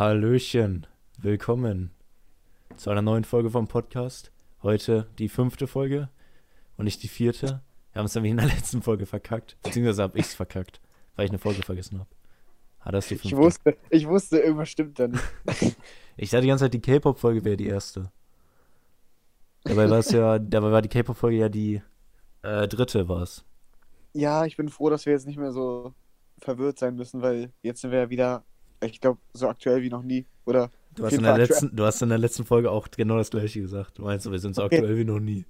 Hallöchen, willkommen zu einer neuen Folge vom Podcast. Heute die fünfte Folge und nicht die vierte. Wir haben es nämlich in der letzten Folge verkackt, beziehungsweise habe ich es verkackt, weil ich eine Folge vergessen habe. Ah, das ist die Ich fünfte. wusste, ich wusste, irgendwas stimmt da nicht. Ich dachte die ganze Zeit, die K-Pop-Folge wäre die erste. Dabei war es ja, dabei war die K-Pop-Folge ja die äh, dritte war es. Ja, ich bin froh, dass wir jetzt nicht mehr so verwirrt sein müssen, weil jetzt sind wir ja wieder, ich glaube, so aktuell wie noch nie. Oder Du hast, in der aktuell. letzten, du hast in der letzten Folge auch genau das gleiche gesagt. Du meinst, wir sind so Okay. aktuell wie noch nie.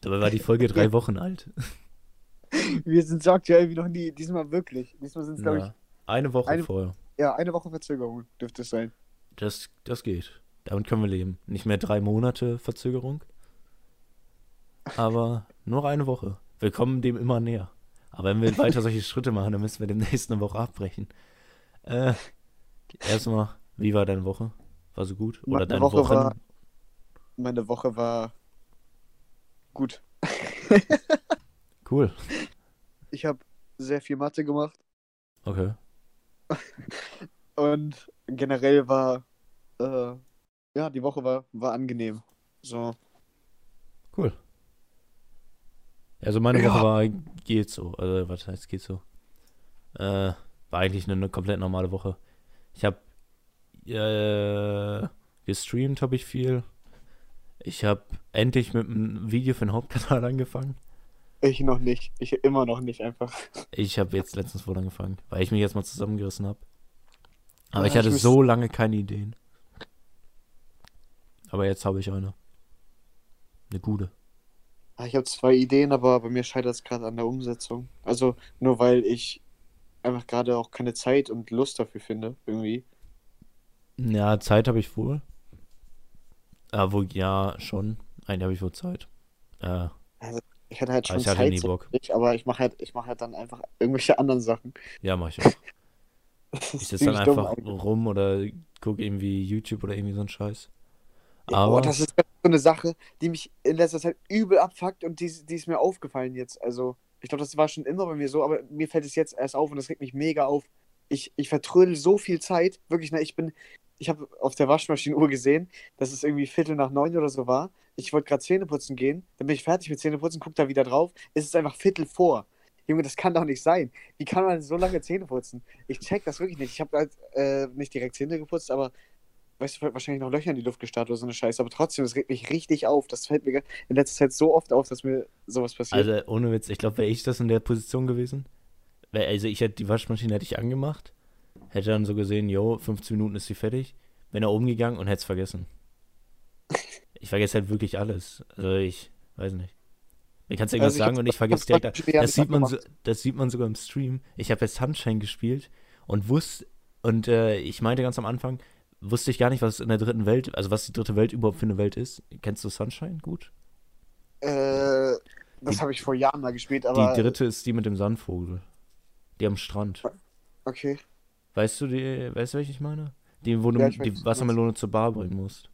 Dabei war die Folge drei Wochen alt. wir sind so aktuell wie noch nie. Diesmal wirklich. Diesmal sind es, glaube Ja, eine Woche eine- vorher. ich, ja, eine Woche Verzögerung dürfte es sein. Das, das geht. Damit können wir leben. Nicht mehr drei Monate Verzögerung. Aber nur eine Woche. Wir kommen dem immer näher. Aber wenn wir weiter solche Schritte machen, dann müssen wir demnächst eine Woche abbrechen. Äh, erstmal, wie war deine Woche? War so gut? Oder Meine deine Woche Wochen? war- Meine Woche war gut. Cool. Ich habe sehr viel Mathe gemacht Okay. und generell war, äh, ja, die Woche war, war angenehm. So, Cool. Also meine Ja. Woche war geht so. Also was heißt geht so? Äh, war eigentlich eine, komplett normale Woche. Ich habe äh, gestreamt habe ich viel. Ich habe endlich mit einem Video für den Hauptkanal angefangen. ich noch nicht. Ich immer noch nicht einfach. Ich habe jetzt letztens wohl angefangen, weil ich mich jetzt mal zusammengerissen habe. Aber Ja, ich ich hatte muss- so lange keine Ideen. Aber jetzt habe ich eine. Eine gute. Ah, Ich habe zwei Ideen, aber bei mir scheitert es gerade an der Umsetzung. Also nur weil ich einfach gerade auch keine Zeit und Lust dafür finde, irgendwie. Ja, Zeit habe ich wohl. Ah, wo, ja, schon. Eigentlich habe ich wohl Zeit. Äh, Ich hatte halt Aber schon hatte Zeit, nie so Bock. richtig, aber ich mache halt, ich mache halt dann einfach irgendwelche anderen Sachen. ja, mach ich auch. Ich sitze dann dumm einfach eigentlich. rum oder gucke irgendwie YouTube oder irgendwie so einen Scheiß. Ja, Aber Boah, das ist so eine Sache, die mich in letzter Zeit übel abfuckt und die, die ist mir aufgefallen jetzt. Also, ich glaube, das war schon immer bei mir so, aber mir fällt es jetzt erst auf und das regt mich mega auf. Ich, ich vertrödel so viel Zeit. Wirklich, ne, ich bin, ich habe auf der Waschmaschinenuhr gesehen, dass es irgendwie Viertel nach neun oder so war. Ich wollte gerade Zähne putzen gehen, dann bin ich fertig mit Zähne putzen, guck da wieder drauf. Es ist einfach Viertel vor. Junge, das kann doch nicht sein. Wie kann man so lange Zähne putzen? Ich check das wirklich nicht. Ich habe halt äh, nicht direkt Zähne geputzt, aber weißt du, wahrscheinlich noch Löcher in die Luft gestartet oder so eine Scheiße. Aber trotzdem, das regt mich richtig auf. Das fällt mir in letzter Zeit so oft auf, dass mir sowas passiert. Also ohne Witz, ich glaube, wäre ich das in der Position gewesen, also ich hätte die Waschmaschine hätte ich angemacht, hätte dann so gesehen, jo, 15 Minuten ist sie fertig, bin da oben gegangen und hätte es vergessen. Ich vergesse halt wirklich alles. Also ich weiß nicht. Mir kannst du irgendwas Also sagen und ich vergesse direkt. Das nicht sieht, man so, das sieht man sogar im Stream. Ich habe jetzt Sunshine gespielt und wusste, und äh, ich meinte ganz am Anfang, wusste ich gar nicht, was in der dritten Welt, also was die dritte Welt überhaupt für eine Welt ist. Kennst du Sunshine gut? Äh, das habe ich vor Jahren mal gespielt, aber. Die dritte ist die mit dem Sandvogel. Die am Strand. Okay. Weißt du, die, weißt du, welche ich meine? Die, wo du Ja, was die du Wassermelone zur Bar bringen musst.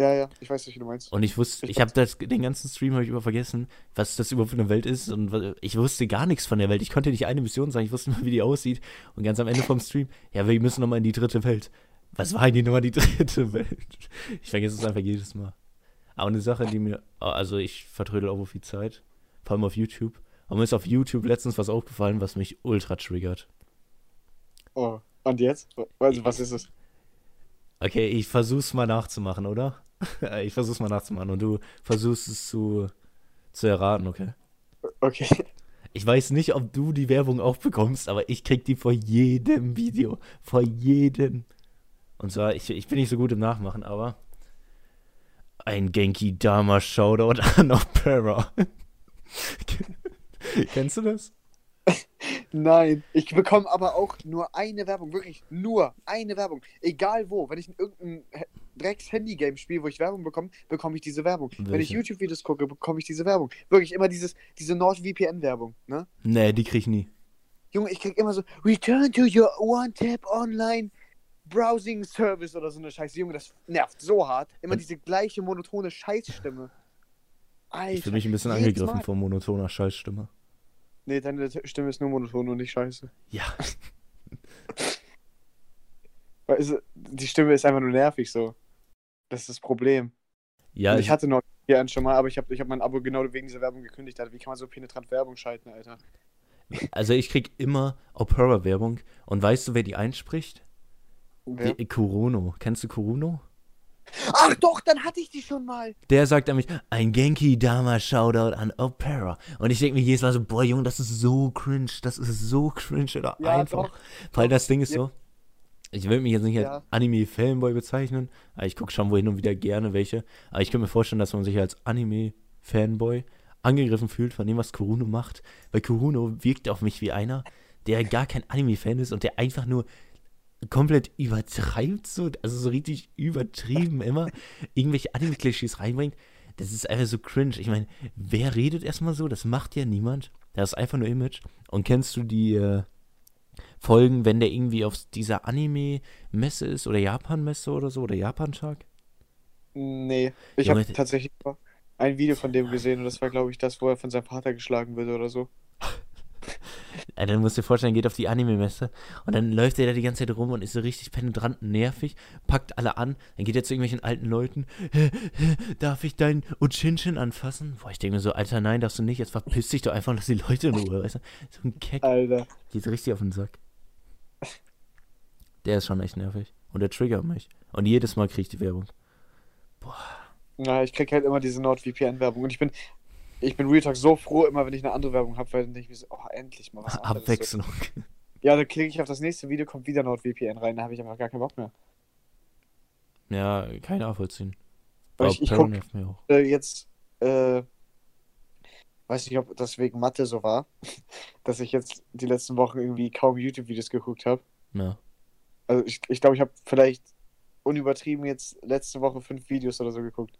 Ja, ja, ich weiß nicht, wie du meinst. Und ich wusste, Ich ich habe das den ganzen Stream habe ich über vergessen, was das überhaupt für eine Welt ist und ich wusste gar nichts von der Welt. Ich konnte nicht eine Mission sagen, ich wusste nur, wie die aussieht und ganz am Ende vom Stream, ja, wir müssen nochmal in die dritte Welt. Was war eigentlich nochmal die dritte Welt? Ich vergesse es einfach jedes Mal. Aber eine Sache, die mir, also ich vertrödel auch viel Zeit, vor allem auf YouTube. Aber mir ist auf YouTube letztens was aufgefallen, was mich ultra triggert. Oh, und jetzt? Also, was ist es? Okay, ich versuch's mal nachzumachen, oder? ich versuch's mal nachzumachen und du versuchst es zu, zu erraten, okay? Okay. Ich weiß nicht, ob du die Werbung auch bekommst, aber ich krieg die vor jedem Video. Vor jedem. Und zwar, ich, ich bin nicht so gut im Nachmachen, aber ein Genki Dama Shoutout an Opera. Kennst du das? Nein, ich bekomme aber auch nur eine Werbung, wirklich nur eine Werbung. Egal wo, wenn ich in irgendein He- Drecks-Handy-Game spiele, wo ich Werbung bekomme, bekomme ich diese Werbung. Wenn ich Welche? YouTube-Videos gucke, bekomme ich diese Werbung. Wirklich immer dieses, diese NordVPN-Werbung, ne? Nee, die krieg ich nie. Junge, ich krieg immer so, Return to your One-Tap Online Browsing Service oder so eine Scheiße. Junge, das nervt so hart. Immer diese gleiche monotone Scheißstimme. Ich Alter. fühle mich ein bisschen angegriffen Mal. von monotoner Scheißstimme. Nee, deine Stimme ist nur monoton und nicht scheiße. Ja. Du, die Stimme ist einfach nur nervig so. Das ist das Problem. Ja, Und ich, ich hatte noch hier schon mal, aber ich habe ich hab mein Abo genau wegen dieser Werbung gekündigt. Alter. Wie kann man so penetrant Werbung schalten, Alter? also ich krieg immer Opera-Werbung. Und weißt du, wer die einspricht? Wer? Die, Kuruno. Kennst du Kuruno? Ach doch, dann hatte ich die schon mal. Der sagt nämlich, ein Genki Dama Shoutout an Opera. Und ich denke mir jedes Mal so, boah, Junge, das ist so cringe, das ist so cringe oder Ja, einfach. doch. Weil das Ding ist so, ich will mich jetzt nicht Ja. als Anime-Fanboy bezeichnen, aber ich gucke schon wohin und wieder gerne welche. Aber ich könnte mir vorstellen, dass man sich als Anime-Fanboy angegriffen fühlt von dem, was Kuruno macht. Weil Kuruno wirkt auf mich wie einer, der gar kein Anime-Fan ist und der einfach nur komplett übertreibt, so, also so richtig übertrieben immer irgendwelche Anime-Klischees reinbringt. Das ist einfach so cringe. Ich meine, wer redet erstmal so? Das macht ja niemand. Das ist einfach nur Image. Und kennst du die äh, Folgen, wenn der irgendwie auf dieser Anime-Messe ist oder Japan-Messe oder so oder Japan-Tag? Nee, ich habe tatsächlich ein Video von dem gesehen und das war, glaube ich, das, wo er von seinem Vater geschlagen wird oder so. Ja, dann musst du dir vorstellen, geht auf die Anime-Messe und dann läuft er da die ganze Zeit rum und ist so richtig penetrant nervig, packt alle an, dann geht er zu irgendwelchen alten Leuten, "Hä, hä, darf ich deinen Uchinchin anfassen? Boah, ich denke mir so, Alter, nein, darfst du nicht, jetzt verpiss dich doch einfach, lass die Leute in Ruhe, weißt du? So ein Keck, Alter. geht richtig auf den Sack. Der ist schon echt nervig und der triggert mich. Und jedes Mal kriege ich die Werbung. Na, ich krieg halt immer diese NordVPN-Werbung und ich bin, ich bin Real Talk so froh, immer wenn ich eine andere Werbung habe, weil dann denke ich mir so, oh, endlich mal was anderes. So. Abwechslung. Ja, dann klicke ich auf das nächste Video, kommt wieder NordVPN rein, da habe ich einfach gar keinen Bock mehr. Ja, kein nachvollziehen. Aber Aber ich, ich guck äh, jetzt, äh, weiß nicht, ob das wegen Mathe so war, dass ich jetzt die letzten Wochen irgendwie kaum YouTube-Videos geguckt habe. Ja. Also ich glaube, ich, glaub, ich habe vielleicht unübertrieben jetzt letzte Woche fünf Videos oder so geguckt.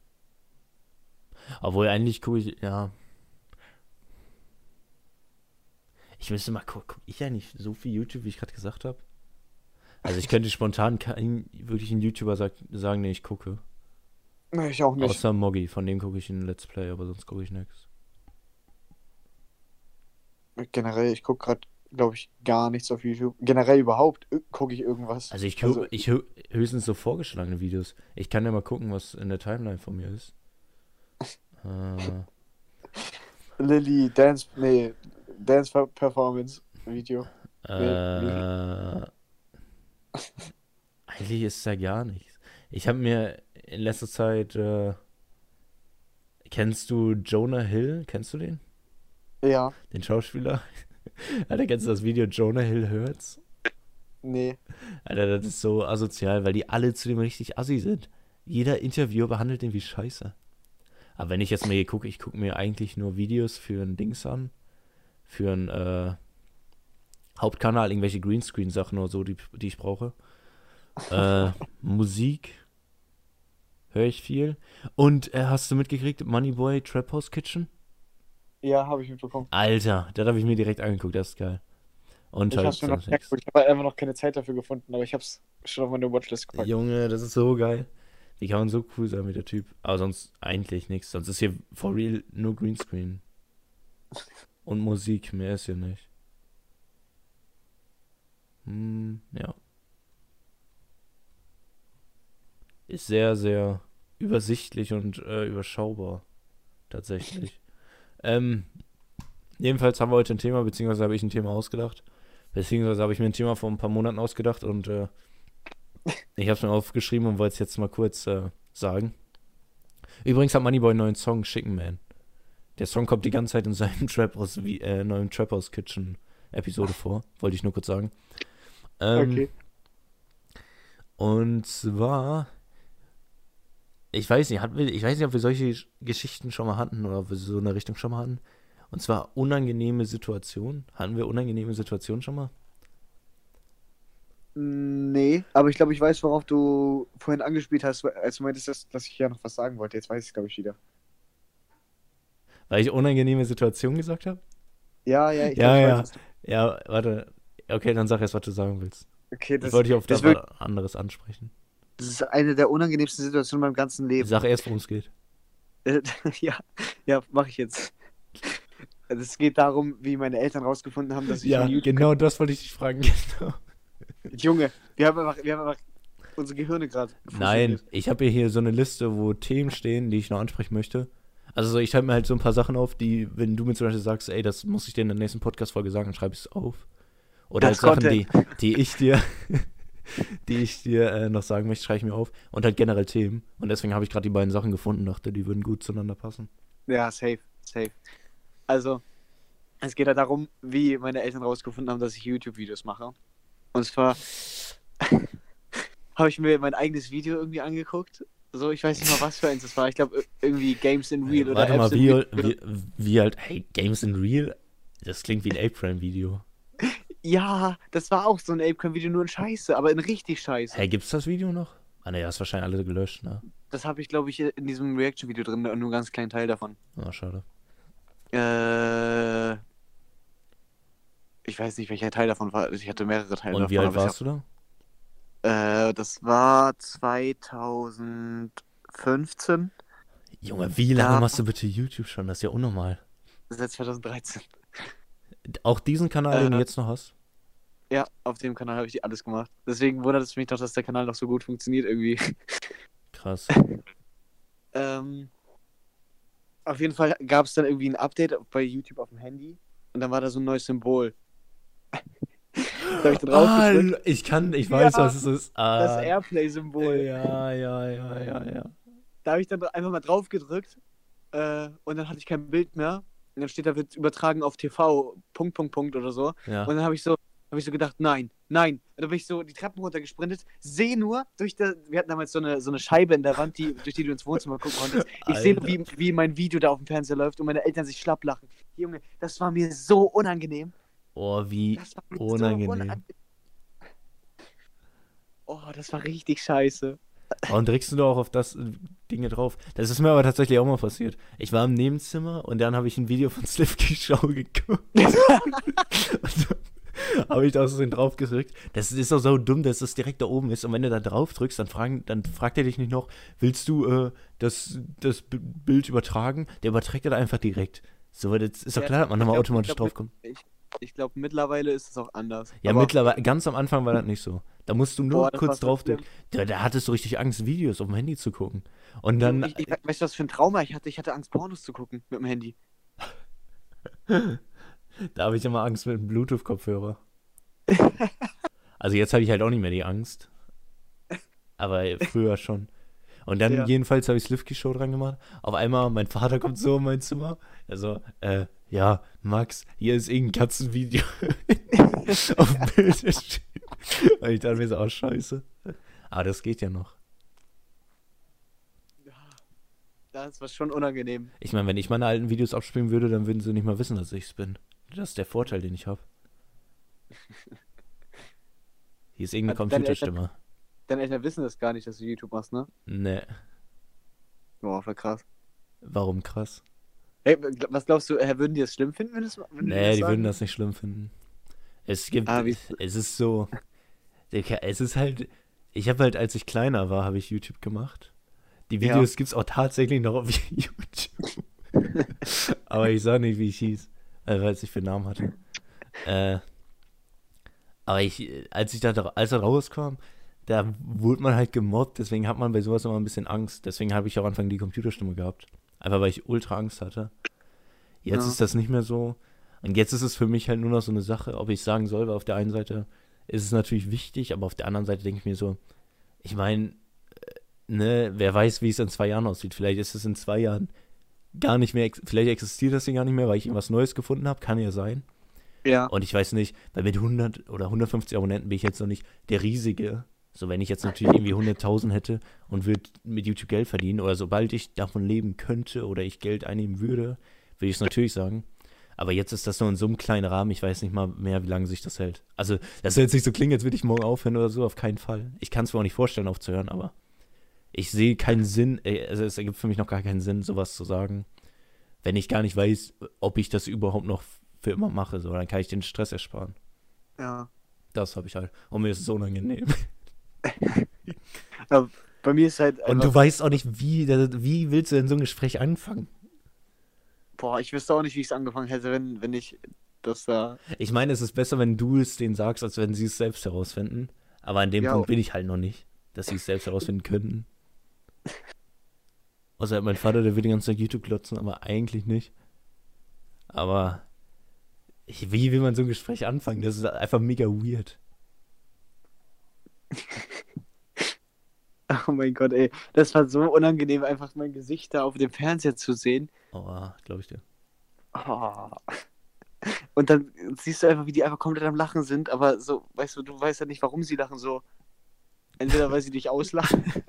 Obwohl eigentlich gucke ich, ja. Ich müsste mal gucken, gucke ich eigentlich so viel YouTube, wie ich gerade gesagt habe? Also ich könnte spontan keinen wirklichen YouTuber sag, sagen, den ich gucke. Ich auch nicht. Außer Moggy, von dem gucke ich einen Let's Play, aber sonst gucke ich nichts. Generell, ich gucke gerade, glaube ich, gar nichts auf YouTube. Generell überhaupt gucke ich irgendwas. Also ich gucke Also- ich hö höchstens so vorgeschlagene Videos. Ich kann ja mal gucken, was in der Timeline von mir ist. Äh, Lilly Dance, nee, Dance Per- Performance Video. Äh, eigentlich ist da gar nichts. Ich habe mir in letzter Zeit, äh, kennst du Jonah Hill? Kennst du den? Ja, Den Schauspieler? Alter, kennst du das Video Jonah Hill Hurts? nee. Alter, das ist so asozial, weil die alle zu dem richtig assi sind. Jeder Interviewer behandelt den wie Scheiße. Aber wenn ich jetzt mal hier gucke, ich gucke mir eigentlich nur Videos für ein Dings an. Für einen äh, Hauptkanal, irgendwelche Greenscreen-Sachen oder so, die, die ich brauche. Äh, Musik höre ich viel. Und äh, hast du mitgekriegt, Moneyboy Trap House Kitchen? Ja, habe ich mitbekommen. Alter, das habe ich mir direkt angeguckt, das ist geil. Und Ich halt habe habe einfach noch keine Zeit dafür gefunden, aber ich habe es schon auf meine Watchlist gepackt. Junge, das ist so geil. Wie kann so cool sein mit der Typ? Aber sonst eigentlich nichts. Sonst ist hier for real nur Greenscreen. Und Musik, mehr ist hier nicht. Hm, ja. Ist sehr, sehr übersichtlich und äh, überschaubar. Tatsächlich. ähm, jedenfalls haben wir heute ein Thema, beziehungsweise habe ich ein Thema ausgedacht. Beziehungsweise habe ich mir ein Thema vor ein paar Monaten ausgedacht und äh, ich habe es mir aufgeschrieben und wollte es jetzt mal kurz äh, sagen. Übrigens hat Moneyboy einen neuen Song, Chicken Man. Der Song kommt die ganze Zeit in seinem Trap aus, wie, äh, neuen Trap House Kitchen Episode vor. Wollte ich nur kurz sagen. Ähm, Okay. Und zwar, ich weiß nicht, hatten wir, ich weiß nicht, ob wir solche Geschichten schon mal hatten oder ob wir so in der Richtung schon mal hatten. Und zwar unangenehme Situationen. Hatten wir unangenehme Situationen schon mal? Nee, aber ich glaube, ich weiß, worauf du vorhin angespielt hast, als du meintest, dass, dass ich ja noch was sagen wollte. Jetzt weiß ich glaube ich, wieder. Weil ich unangenehme Situationen gesagt habe? Ja, ja, ich Ja, glaub, ich ja. weiß, du- Ja, warte. Okay, dann sag erst, was du sagen willst. Okay, Ich das, wollte dich auf das, das wird, anderes ansprechen. das ist eine der unangenehmsten Situationen in meinem ganzen Leben. Sag erst, worum es geht. Ja, ja, mache ich jetzt. Also Es geht darum, wie meine Eltern rausgefunden haben, dass ich Ja, genau das wollte ich dich fragen. Genau. Junge, wir haben einfach, wir haben einfach unsere Gehirne gerade. Nein, ich habe hier so eine Liste, wo Themen stehen, die ich noch ansprechen möchte. Also so, ich schreibe mir halt so ein paar Sachen auf, die, wenn du mir zum Beispiel sagst, ey, das muss ich dir in der nächsten Podcast-Folge sagen, dann schreibe ich es auf. Oder halt Sachen, die, die ich dir, die ich dir äh, noch sagen möchte, schreibe ich mir auf. Und halt generell Themen. Und deswegen habe ich gerade die beiden Sachen gefunden, dachte, die würden gut zueinander passen. Ja, safe, safe. Also, es geht ja darum, wie meine Eltern rausgefunden haben, dass ich YouTube-Videos mache. Und zwar habe ich mir mein eigenes Video irgendwie angeguckt. So, ich weiß nicht mal, was für eins das war. Ich glaube, irgendwie Games in Real oder Warte mal, Apps in wie, Real. wie, wie halt, hey, Games in Real? Das klingt wie ein April-Video. Ja, das war auch so ein Apecoin-Video, nur in Scheiße, aber in richtig Scheiße. Hey, gibt's das Video noch? Ah ne, hast wahrscheinlich alle gelöscht, ne? Das habe ich, glaube ich, in diesem Reaction-Video drin, nur einen ganz kleinen Teil davon. Ah, schade. Äh. Ich weiß nicht, welcher Teil davon war. Ich hatte mehrere Teile Und davon. wie alt warst du da? hab, äh, das war 2015. Junge, wie lange Da- machst du bitte YouTube schon? Das ist ja unnormal. Seit 2013. Auch diesen Kanal, den du Äh, jetzt noch hast? Ja, auf dem Kanal habe ich alles gemacht. Deswegen wundert es mich doch, dass der Kanal noch so gut funktioniert irgendwie. Krass. Ähm, auf jeden Fall gab es dann irgendwie ein Update bei YouTube auf dem Handy und dann war da so ein neues Symbol. Da habe ich dann Ah, draufgedrückt, ich kann, ich weiß, Ja, was es ist. Ah, das Airplay-Symbol. ja, ja, ja, ja, ja. Da habe ich dann einfach mal drauf gedrückt äh, und dann hatte ich kein Bild mehr. Und dann steht da, wird übertragen auf TV, Punkt, Punkt, Punkt oder so. ja. Und dann habe ich so, habe ich so gedacht, nein, nein. Und dann bin ich so die Treppen runtergesprintet, sehe nur durch der, wir hatten damals so eine, so eine Scheibe in der Wand, die, durch die du ins Wohnzimmer gucken konntest. Ich sehe nur, wie, wie mein Video da auf dem Fernseher läuft und meine Eltern sich schlapp lachen. Junge, das war mir so unangenehm. Oh, wie Das unangenehm. Oh, das war richtig scheiße. Und drückst du da auch auf das äh, Dinge drauf? Das ist mir aber tatsächlich auch mal passiert. Ich war im Nebenzimmer und dann habe ich ein Video von Slipkey Show geguckt. und habe ich da Versehen drauf gedrückt. Das ist doch so dumm, dass das direkt da oben ist. Und wenn du da drauf drückst, dann, fragen, dann fragt er dich nicht noch, willst du äh, das, das Bild übertragen? Der überträgt er da einfach direkt. So, das ist doch klar, dass man nochmal automatisch draufkommt. Ich, ich glaube, mittlerweile ist es auch anders. Ja, Aber- mittlerweile, ganz am Anfang war das nicht so. Da musst du nur Boah, kurz draufdrücken. Da, da hattest du richtig Angst, Videos auf dem Handy zu gucken. Und dann, ich, ich, weißt du, was für ein Trauma ich hatte? Ich hatte Angst, Pornos zu gucken mit dem Handy. Da habe ich immer Angst mit dem Bluetooth-Kopfhörer. also jetzt habe ich halt auch nicht mehr die Angst. Aber früher schon. Und dann Ja. jedenfalls habe ich Slivki Show dran gemacht. Auf einmal, mein Vater kommt so in mein Zimmer. Also, äh, ja, Max, hier ist irgendein Katzenvideo auf dem Bild. Und ich dachte mir so, oh, scheiße. Aber das geht ja noch. Das war schon unangenehm. Ich meine, wenn ich meine alten Videos abspielen würde, dann würden sie nicht mal wissen, dass ich es bin. Das ist der Vorteil, den ich habe. Hier ist irgendeine Also deine Computerstimme. Deine Eltern wissen das gar nicht, dass du YouTube machst, ne? Ne, Boah, voll krass. warum krass? Hey, was glaubst du, äh, würden die das schlimm finden, wenn, das, wenn Nee, das die würden das nicht schlimm finden. Es gibt, Ah, es ist so, es ist halt, ich habe halt, als ich kleiner war, habe ich YouTube gemacht. Die Ja. Videos gibt's auch tatsächlich noch auf YouTube. Aber ich sag nicht, wie ich hieß, äh, weil ich für einen Namen hatte. Äh, aber ich, als ich da, als er rauskam, da wurde man halt gemobbt, deswegen hat man bei sowas immer ein bisschen Angst. Deswegen habe ich auch am Anfang die Computerstimme gehabt. Einfach weil ich ultra Angst hatte. Jetzt Ja. ist das nicht mehr so. Und jetzt ist es für mich halt nur noch so eine Sache, ob ich sagen soll, weil auf der einen Seite ist es natürlich wichtig, aber auf der anderen Seite denke ich mir so, ich meine, ne, wer weiß, wie es in zwei Jahren aussieht. Vielleicht ist es in zwei Jahren gar nicht mehr, vielleicht existiert das Ding gar nicht mehr, weil ich irgendwas Neues gefunden habe, kann ja sein. Ja. Und ich weiß nicht, weil mit 100 oder 150 Abonnenten bin ich jetzt noch nicht der riesige. So, wenn ich jetzt natürlich irgendwie 100.000 hätte und würde mit YouTube Geld verdienen oder sobald ich davon leben könnte oder ich Geld einnehmen würde, würde ich es natürlich sagen. Aber jetzt ist das nur in so einem kleinen Rahmen, ich weiß nicht mal mehr, wie lange sich das hält. Also, das soll jetzt nicht so klingen, als würde ich morgen aufhören oder so, auf keinen Fall. Ich kann es mir auch nicht vorstellen, aufzuhören, aber ich sehe keinen Sinn, äh, also es ergibt für mich noch gar keinen Sinn, sowas zu sagen, wenn ich gar nicht weiß, ob ich das überhaupt noch für immer mache. So, dann kann ich den Stress ersparen. ja. Das habe ich halt. Und mir ist es unangenehm. Bei mir ist halt Und du weißt auch nicht, wie, wie willst du denn so ein Gespräch anfangen? boah, ich wüsste auch nicht, wie ich es angefangen hätte, wenn, wenn ich das da. Ich meine, es ist besser, wenn du es denen sagst, als wenn sie es selbst herausfinden. Aber an dem Ja, Punkt bin ich halt noch nicht. dass sie es selbst herausfinden könnten. Außer mein Vater, der will den ganzen Tag YouTube glotzen, aber eigentlich nicht. Aber ich, wie will man so ein Gespräch anfangen? Das ist einfach mega weird. Oh mein Gott, ey. Das war so unangenehm, einfach mein Gesicht da auf dem Fernseher zu sehen. Oh, glaube ich dir. Oh. Und dann siehst du einfach, wie die einfach komplett am Lachen sind, aber so, weißt du, du weißt ja nicht, warum sie lachen so. Entweder weil sie dich auslachen.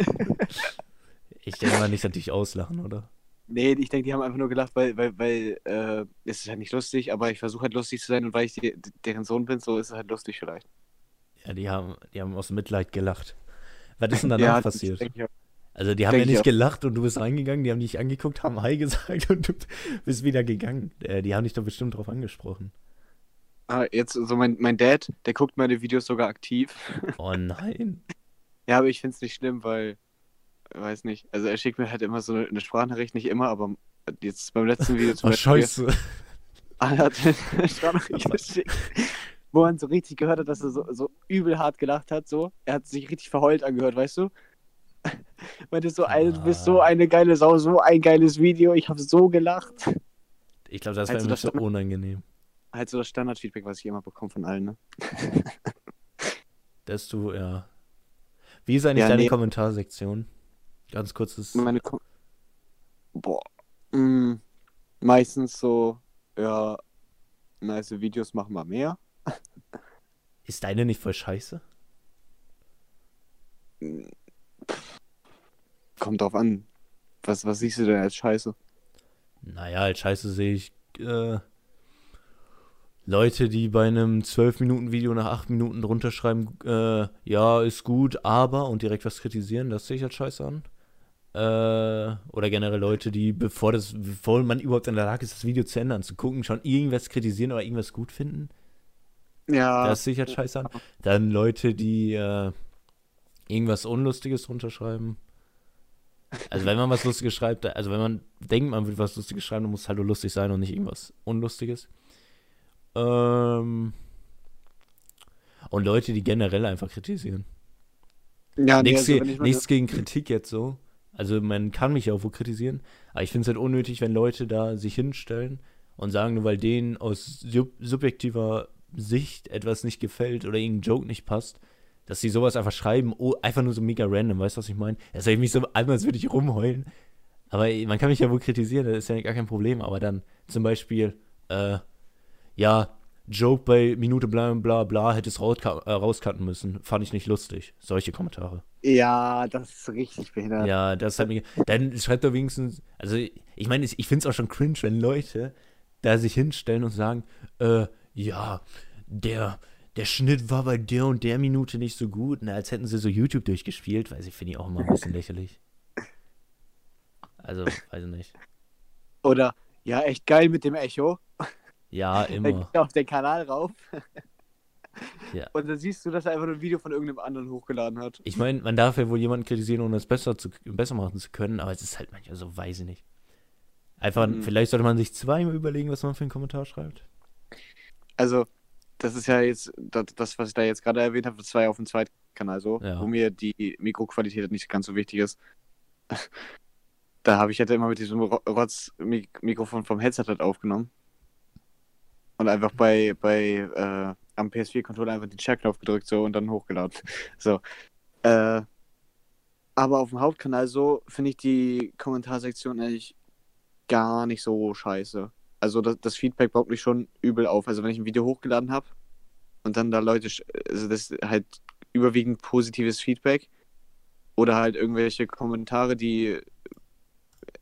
Ich denke mal nicht, dass dich auslachen, oder? nee, ich denke, die haben einfach nur gelacht, weil, weil, weil äh, es ist halt nicht lustig, aber ich versuche halt lustig zu sein und weil ich die, deren Sohn bin, so ist es halt lustig vielleicht. Ja, die haben, die haben aus Mitleid gelacht. Was ist denn danach Ja, passiert? ich. Also die haben ja ich nicht gelacht und du bist reingegangen, die haben dich angeguckt, haben Hi gesagt und du bist wieder gegangen. Äh, die haben dich doch bestimmt drauf angesprochen. Ah, jetzt so mein, mein Dad, der guckt meine Videos sogar aktiv. Oh nein. Ja, aber ich finde es nicht schlimm, weil, weiß nicht, also er schickt mir halt immer so eine Sprachnachricht, nicht immer, aber jetzt beim letzten Video zum Oh, Beispiel. scheiße. Ah, Er hat eine Sprachnachricht geschickt, wo man so richtig gehört hat, dass er so, so übel hart gelacht hat, so. Er hat sich richtig verheult angehört, weißt du? Meinte so, Alter, du bist so eine geile Sau, so ein geiles Video, ich habe so gelacht. Ich glaube, das wäre Also das so unangenehm. Halt so das Standardfeedback, was ich immer bekomme von allen, ne? Dass du, ja. Wie ist eigentlich Ja, deine nee. Kommentarsektion? Ganz kurzes. Meine Kom Boah. Mm, meistens so, ja, nice Videos machen wir mehr. Ist deine nicht voll scheiße? Kommt drauf an. Was, was siehst du denn als Scheiße? Naja, als scheiße sehe ich äh, Leute, die bei einem 12-Minuten-Video nach 8 Minuten drunter schreiben, äh, ja, ist gut, aber und direkt was kritisieren, das sehe ich als scheiße an. Äh, oder generell Leute, die, bevor, das, bevor man überhaupt in der Lage ist, das Video zu ändern, zu gucken, schon irgendwas kritisieren oder irgendwas gut finden. Ja. Das sehe ich als scheiße an. Dann Leute, die äh, irgendwas Unlustiges drunter schreiben. Also wenn man was Lustiges schreibt, also wenn man denkt, man will was Lustiges schreiben, dann muss es halt nur lustig sein und nicht irgendwas Unlustiges. Ähm, und Leute, die generell einfach kritisieren. ja, nee, nichts, also, ge- nichts gegen Kritik jetzt so. Also man kann mich ja auch wohl kritisieren, aber ich finde es halt unnötig, wenn Leute da sich hinstellen und sagen, nur weil denen aus sub subjektiver Sicht etwas nicht gefällt oder irgendein Joke nicht passt, dass sie sowas einfach schreiben, oh, einfach nur so mega random, weißt du, was ich meine? Das ich mich so einmal, als würde ich rumheulen. Aber man kann mich ja wohl kritisieren, das ist ja gar kein Problem, aber dann zum Beispiel, äh, ja, Joke bei Minute bla bla bla hätte es äh, rauscutten müssen. Fand ich nicht lustig. Solche Kommentare. Ja, das ist richtig behindert. Ja, das hat mich. Dann schreibt er wenigstens. Also, ich meine, ich finde es auch schon cringe, wenn Leute da sich hinstellen und sagen: äh, Ja, der, der Schnitt war bei der und der Minute nicht so gut. Na, als hätten sie so YouTube durchgespielt, weil ich finde ich auch immer ein bisschen lächerlich. Also, weiß ich nicht. Oder, ja, echt geil mit dem Echo. Ja, Dann immer. gehst du auf den Kanal rauf. Ja. Und dann siehst du, dass er einfach nur ein Video von irgendeinem anderen hochgeladen hat. Ich meine, man darf ja wohl jemanden kritisieren, ohne es besser, zu, besser machen zu können, aber es ist halt manchmal so, weiß ich nicht. Einfach, Mhm. vielleicht sollte man sich zweimal überlegen, was man für einen Kommentar schreibt. Also, das ist ja jetzt, das, das was ich da jetzt gerade erwähnt habe, das war ja auf dem zweiten Kanal so, Ja. wo mir die Mikroqualität nicht ganz so wichtig ist. Da habe ich halt immer mit diesem Ro- Rotz-Mikrofon vom Headset halt aufgenommen. Und einfach bei, bei äh, am PS4-Controller einfach den Share-Knopf gedrückt so und dann hochgeladen. So. Äh, aber auf dem Hauptkanal so finde ich die Kommentarsektion eigentlich gar nicht so scheiße. Also das, das Feedback baut mich schon übel auf. Also wenn ich ein Video hochgeladen habe und dann da Leute, also das ist halt überwiegend positives Feedback oder halt irgendwelche Kommentare, die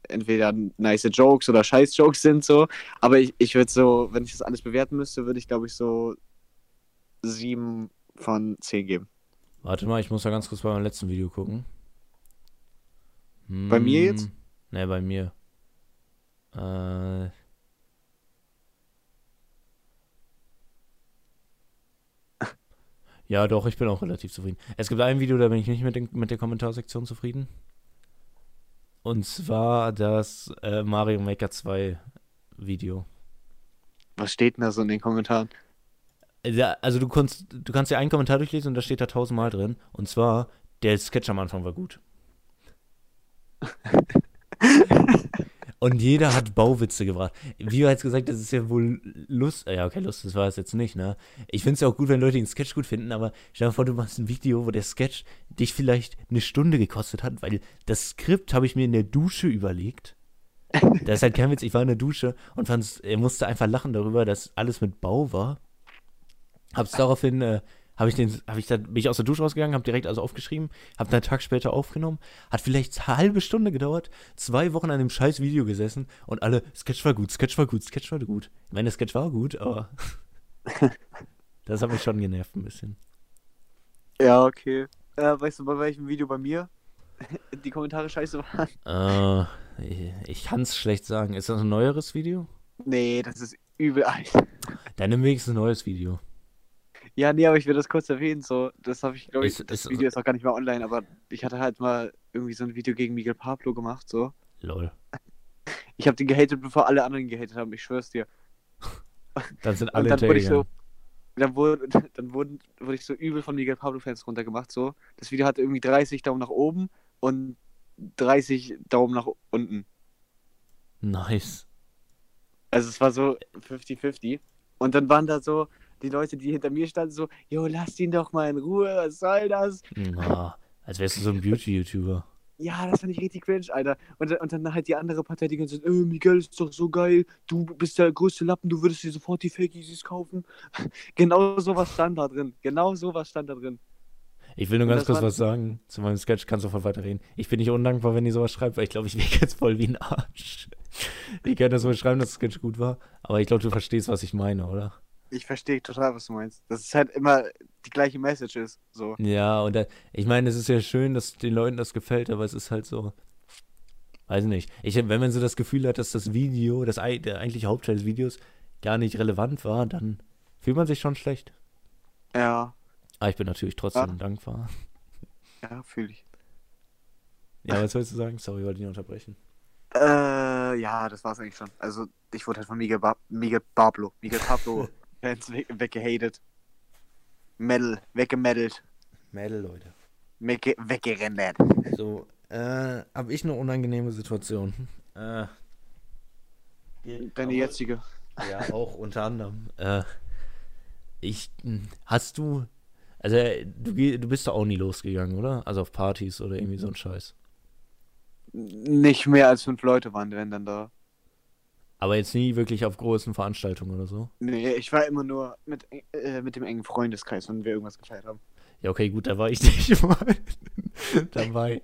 entweder nice Jokes oder scheiß Jokes sind so. Aber ich, ich würde so, wenn ich das alles bewerten müsste, würde ich glaube ich so sieben von zehn geben. Warte mal, ich muss ja ganz kurz bei meinem letzten Video gucken. Bei mir jetzt? Hm, Ne, bei mir. Äh. Ja, doch, ich bin auch relativ zufrieden. Es gibt ein Video, da bin ich nicht mit, den, mit der Kommentarsektion zufrieden. Und zwar das äh, Mario Maker 2 Video. Was steht denn da so in den Kommentaren? Ja, also du kannst, du kannst ja einen Kommentar durchlesen und da steht da tausendmal drin. Und zwar, Der Sketch am Anfang war gut. Und jeder hat Bauwitze gebracht. Wie du jetzt gesagt, das ist ja wohl Lust. Ja, okay, Lust, das war es jetzt nicht, ne? Ich finde es ja auch gut, wenn Leute den Sketch gut finden, aber stell dir vor, du machst ein Video, wo der Sketch dich vielleicht eine Stunde gekostet hat, weil das Skript habe ich mir in der Dusche überlegt. Das ist halt kein Witz, ich war in der Dusche und fand's, er musste einfach lachen darüber, dass alles mit Bau war. Hab's daraufhin äh, habe ich den, habe ich da, bin ich aus der Dusche rausgegangen, habe direkt also aufgeschrieben, habe einen Tag später aufgenommen, hat vielleicht eine halbe Stunde gedauert, zwei Wochen an dem scheiß Video gesessen und alle, Sketch war gut, Sketch war gut, Sketch war gut. Ich meine, der Sketch war gut, aber das hat mich schon genervt ein bisschen. Ja, okay. Äh, weißt du, bei welchem Video bei mir die Kommentare scheiße waren? Äh, ich, ich kann es schlecht sagen. Ist das ein neueres Video? Nee, das ist übel alt. Dann nimm wenigstens ein neues Video. Ja, nee, aber ich will das kurz erwähnen. So, das habe ich, glaube ich, ist, das ist, Video ist auch gar nicht mehr online, aber ich hatte halt mal irgendwie so ein Video gegen Miguel Pablo gemacht, so. Lol. Ich habe den gehatet, bevor alle anderen gehatet haben, ich schwör's dir. Dann sind alle dann wurde ich so, dann wurde, dann wurde, wurde ich so übel von Miguel Pablo-Fans runtergemacht, so. Das Video hatte irgendwie 30 Daumen nach oben und 30 Daumen nach unten. Nice. Also es war so 50-50. Und dann waren da so, die Leute, die hinter mir standen, so, jo, lass ihn doch mal in Ruhe, was soll das? Na, als wärst du so ein Beauty-YouTuber. Ja, das fand ich richtig cringe, Alter. Und, und dann halt die andere Partei, die ganze Zeit, äh, Miguel ist doch so geil, du bist der größte Lappen, du würdest dir sofort die Fake Yeezys kaufen. genau sowas stand da drin. Genau sowas stand da drin. Ich will nur ganz kurz was sagen zu meinem Sketch, kannst du sofort weiterreden. Ich bin nicht undankbar, wenn ihr sowas schreibt, weil ich glaube, ich wirke jetzt voll wie ein Arsch. Ich kann das mal schreiben, dass das Sketch gut war, aber ich glaube, du verstehst, was ich meine, oder? Ich verstehe total, was du meinst. Dass es halt immer die gleiche Message ist. So. Ja, und da, ich meine, es ist ja schön, dass den Leuten das gefällt, aber es ist halt so. Weiß nicht. Ich, wenn man so das Gefühl hat, dass das Video, das der eigentliche Hauptteil des Videos gar nicht relevant war, dann fühlt man sich schon schlecht. Ja. Aber ich bin natürlich trotzdem ja. dankbar. Ja, fühle ich. Ja, was sollst du sagen? Sorry, wollte ich nicht unterbrechen. Äh, ja, das war's eigentlich schon. Also, ich wurde halt von Miguel, ba Miguel Pablo, Miguel Pablo Fans we weggehatet. Metal, weggemeddelt. Metal, Leute. Wegge weggerendert. So, äh, hab ich eine unangenehme Situation. Äh, Deine jetzige. Ja, auch unter anderem. Äh, ich, hm, hast du, also du, du bist doch auch nie losgegangen, oder? Also auf Partys oder irgendwie so ein Scheiß. Nicht mehr als fünf Leute waren wenn dann da. Aber jetzt nie wirklich auf großen Veranstaltungen oder so? Nee, ich war immer nur mit, äh, mit dem engen Freundeskreis, wenn wir irgendwas gefeiert haben. Ja, okay, gut, da war ich nicht mal dabei.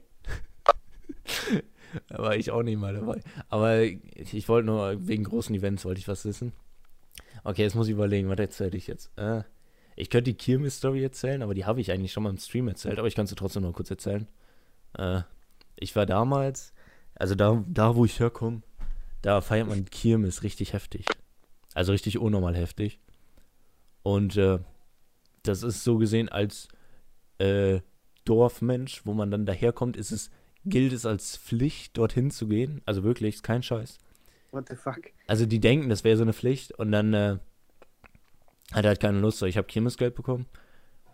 da war ich auch nicht mal dabei. Aber ich wollte nur, wegen großen Events wollte ich was wissen. Okay, jetzt muss ich überlegen, was erzähle ich jetzt? Äh, ich könnte die Kirmes-Story erzählen, aber die habe ich eigentlich schon mal im Stream erzählt, aber ich kann sie trotzdem nur kurz erzählen. Äh, ich war damals, also da, da wo ich herkomme, da feiert man Kirmes richtig heftig. Also richtig unnormal heftig. Und äh, das ist so gesehen als äh, Dorfmensch, wo man dann daherkommt, ist es, gilt es als Pflicht, dorthin zu gehen. Also wirklich, ist kein Scheiß. What the fuck? Also die denken, das wäre so eine Pflicht und dann äh, hat er halt keine Lust. So, ich habe Kirmesgeld bekommen.